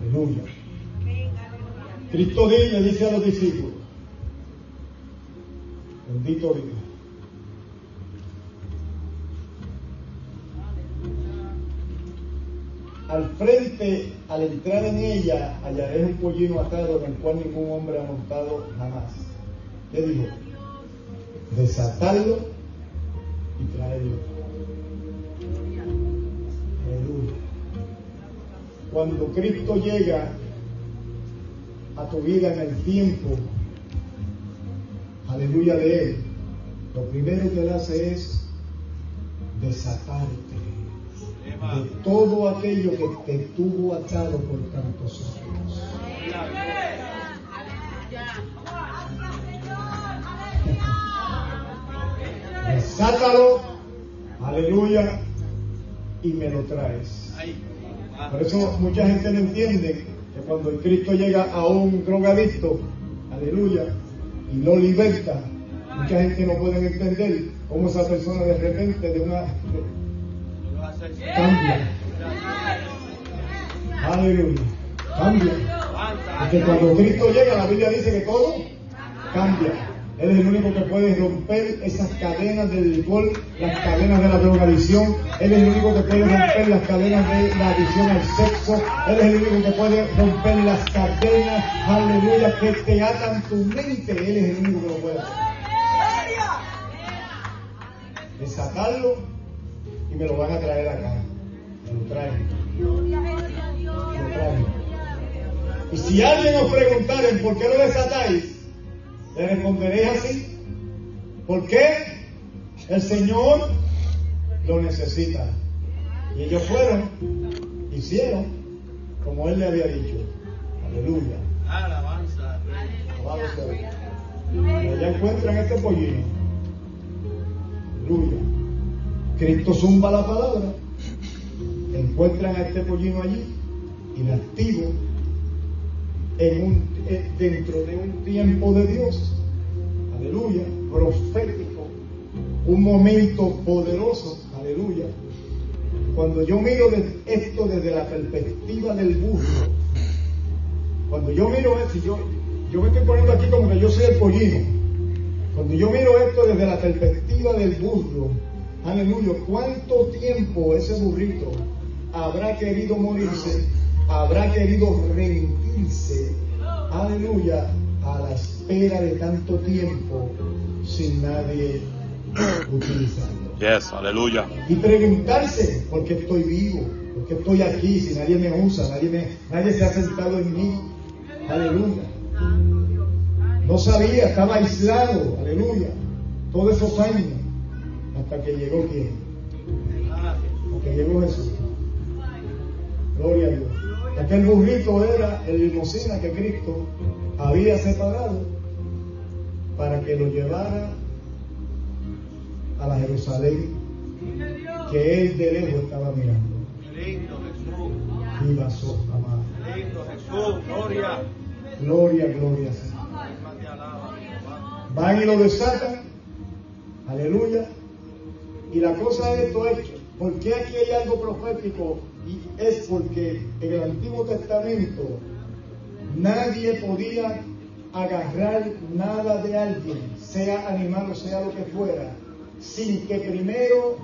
Aleluya. Cristo le dice a los discípulos, bendito Dios. Al frente, al entrar en ella, hallaré un pollino atado en el cual ningún hombre ha montado jamás. ¿Qué dijo? Desatarlo y traerlo. Aleluya. Cuando Cristo llega a tu vida en el tiempo, aleluya de Él, lo primero que Él hace es desatarte de todo aquello que te tuvo atado por tantos años. Desátalo, aleluya, y me lo traes. Por eso mucha gente no entiende que cuando el Cristo llega a un drogadicto, aleluya, y lo liberta, mucha gente no puede entender cómo esa persona de repente de una cambia. Aleluya, cambia. Porque cuando Cristo llega, la Biblia dice que todo cambia. Él es el único que puede romper esas cadenas del licor, las cadenas de la drogadicción. Él es el único que puede romper las cadenas de la adicción al sexo. Él es el único que puede romper las cadenas, aleluya, que te atan tu mente. Él es el único que lo puede hacer. Desatarlo y me lo van a traer acá. Me lo traen. Me lo traen. Y si alguien os preguntaren por qué lo desatáis, le responderé así. ¿Por qué? El Señor lo necesita. Y ellos fueron, hicieron como Él le había dicho. Aleluya. Alabanza. Alabado sea Dios. Y allá encuentran este pollino. Aleluya. Cristo zumba la palabra. Encuentran a este pollino allí, inactivo, en un, eh, dentro de un tiempo de Dios. Aleluya. Profético. Un momento poderoso. Aleluya. Cuando yo miro esto desde la perspectiva del burro, cuando yo miro esto, yo, yo me estoy poniendo aquí como que yo soy el pollino. Cuando yo miro esto desde la perspectiva del burro, aleluya, ¿cuánto tiempo ese burrito habrá querido morirse? Habrá querido rendirse, aleluya, a la espera de tanto tiempo sin nadie utilizarlo. Yes, aleluya. Y preguntarse, ¿por qué estoy vivo? ¿Por qué estoy aquí si nadie me usa? Nadie, me, nadie se ha sentado en mí. Aleluya. No sabía, estaba aislado. Aleluya. Todos esos años. Hasta que llegó quién? Hasta que llegó Jesús. Gloria a Dios. Aquel burrito era el limosina que Cristo había separado para que lo llevara a la Jerusalén que él de lejos estaba mirando. Lindo Jesús. Y pasó, amado. Jesús. Gloria. Gloria, gloria. Van y lo desatan. Aleluya. Y la cosa de esto es, ¿por qué aquí hay algo profético? Y es porque en el Antiguo Testamento nadie podía agarrar nada de alguien, sea animal o sea lo que fuera, sin que primero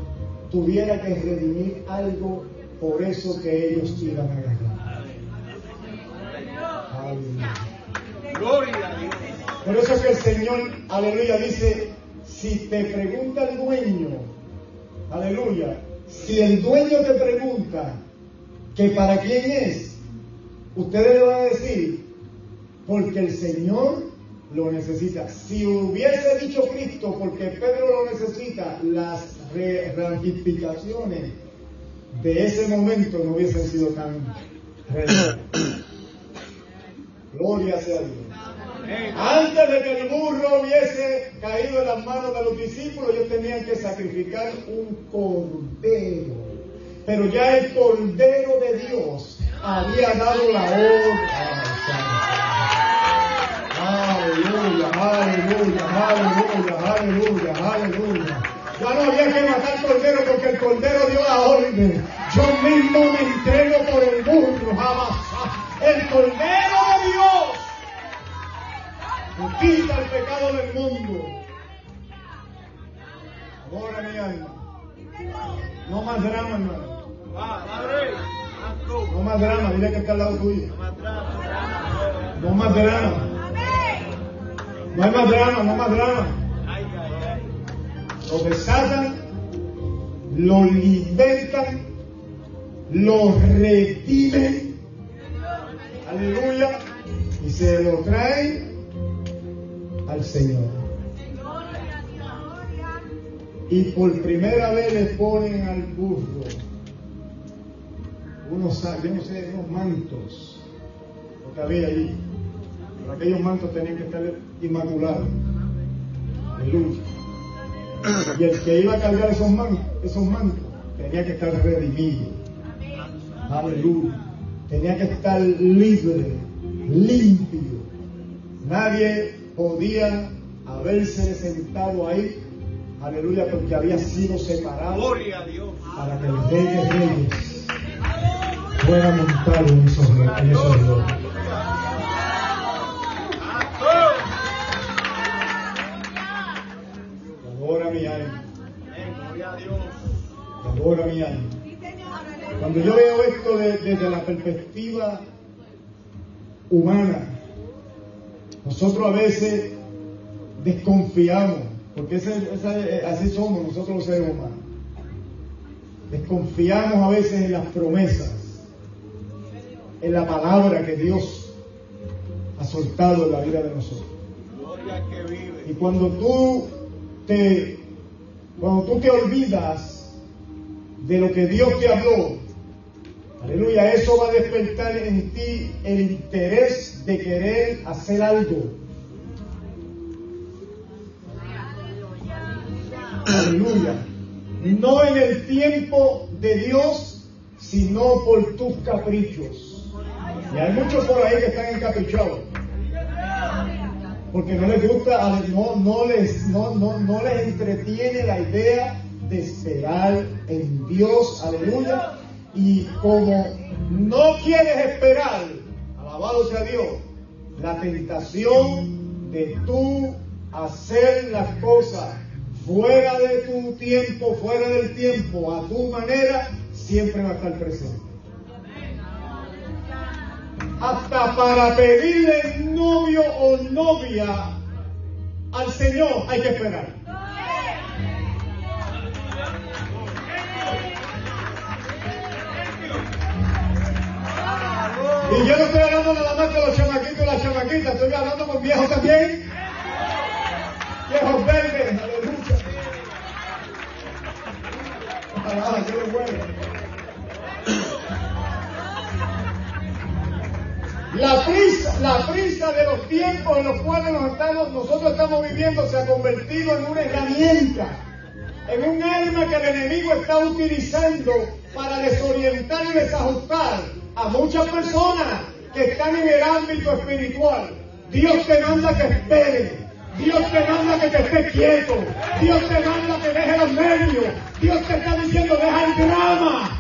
tuviera que redimir algo por eso que ellos iban a agarrar. Aleluya. Gloria a Dios. Por eso es que el Señor, aleluya, dice, si te pregunta el dueño, aleluya, si el dueño te pregunta que para quién es, ustedes le van a decir, porque el Señor lo necesita. Si hubiese dicho Cristo, porque Pedro lo necesita, las ramificaciones de ese momento no hubiesen sido tan. Gloria sea Dios. Antes de que el burro hubiese caído en las manos de los discípulos, ellos tenían que sacrificar un cordero. Pero ya el cordero de Dios había dado la orden. Aleluya, aleluya, aleluya, aleluya, aleluya. Ya no había que matar cordero porque el cordero dio la orden. Yo mismo me entrego por el burro, jamás. El cordero de Dios quita el pecado del mundo. Ahora mi alma. No más drama, hermano. No más drama, dile que está al lado tuyo. No más drama. No hay más drama, no más drama. Lo desatan, lo libertan, lo retimen. Aleluya. Y se lo traen al Señor. Y por primera vez le ponen al burro unos, yo no sé, unos mantos, lo que había allí. Pero aquellos mantos tenían que estar inmaculados. Aleluya. Y el que iba a cargar esos mantos, esos mantos tenía que estar redimido. Aleluya. Tenía que estar libre, limpio. Nadie podía haberse sentado ahí, aleluya, porque había sido separado Gloria a Dios. para que el rey de reyes fuera montado en esos, en esos lomos. Adora mi alma, adora mi alma. Cuando yo veo esto de- desde la perspectiva humana, nosotros a veces desconfiamos, porque ese- esa- así somos nosotros los seres humanos. Desconfiamos a veces en las promesas, en la palabra que Dios ha soltado en la vida de nosotros. Y cuando tú te, cuando tú te olvidas de lo que Dios te habló, aleluya, eso va a despertar en ti el interés de querer hacer algo. Aleluya. No en el tiempo de Dios, sino por tus caprichos. Y hay muchos por ahí que están encaprichados porque no les gusta, no, no, les, no, no, no les entretiene la idea de esperar en Dios, aleluya. Y como no quieres esperar, alabado sea Dios, la tentación de tú hacer las cosas fuera de tu tiempo, fuera del tiempo, a tu manera, siempre va a estar presente. Hasta para pedirle novio o novia al Señor hay que esperar. Y yo no estoy hablando nada más con los chamaquitos y las chamaquitas, estoy hablando con viejos también. Viejos verdes. La prisa, la prisa de los tiempos en los cuales nos estamos, nosotros estamos viviendo se ha convertido en una herramienta, en un arma que el enemigo está utilizando para desorientar y desajustar a muchas personas que están en el ámbito espiritual. Dios te manda que esperes. Dios te manda que te estés quieto. Dios te manda que dejes los medios. Dios te está diciendo, deja el drama.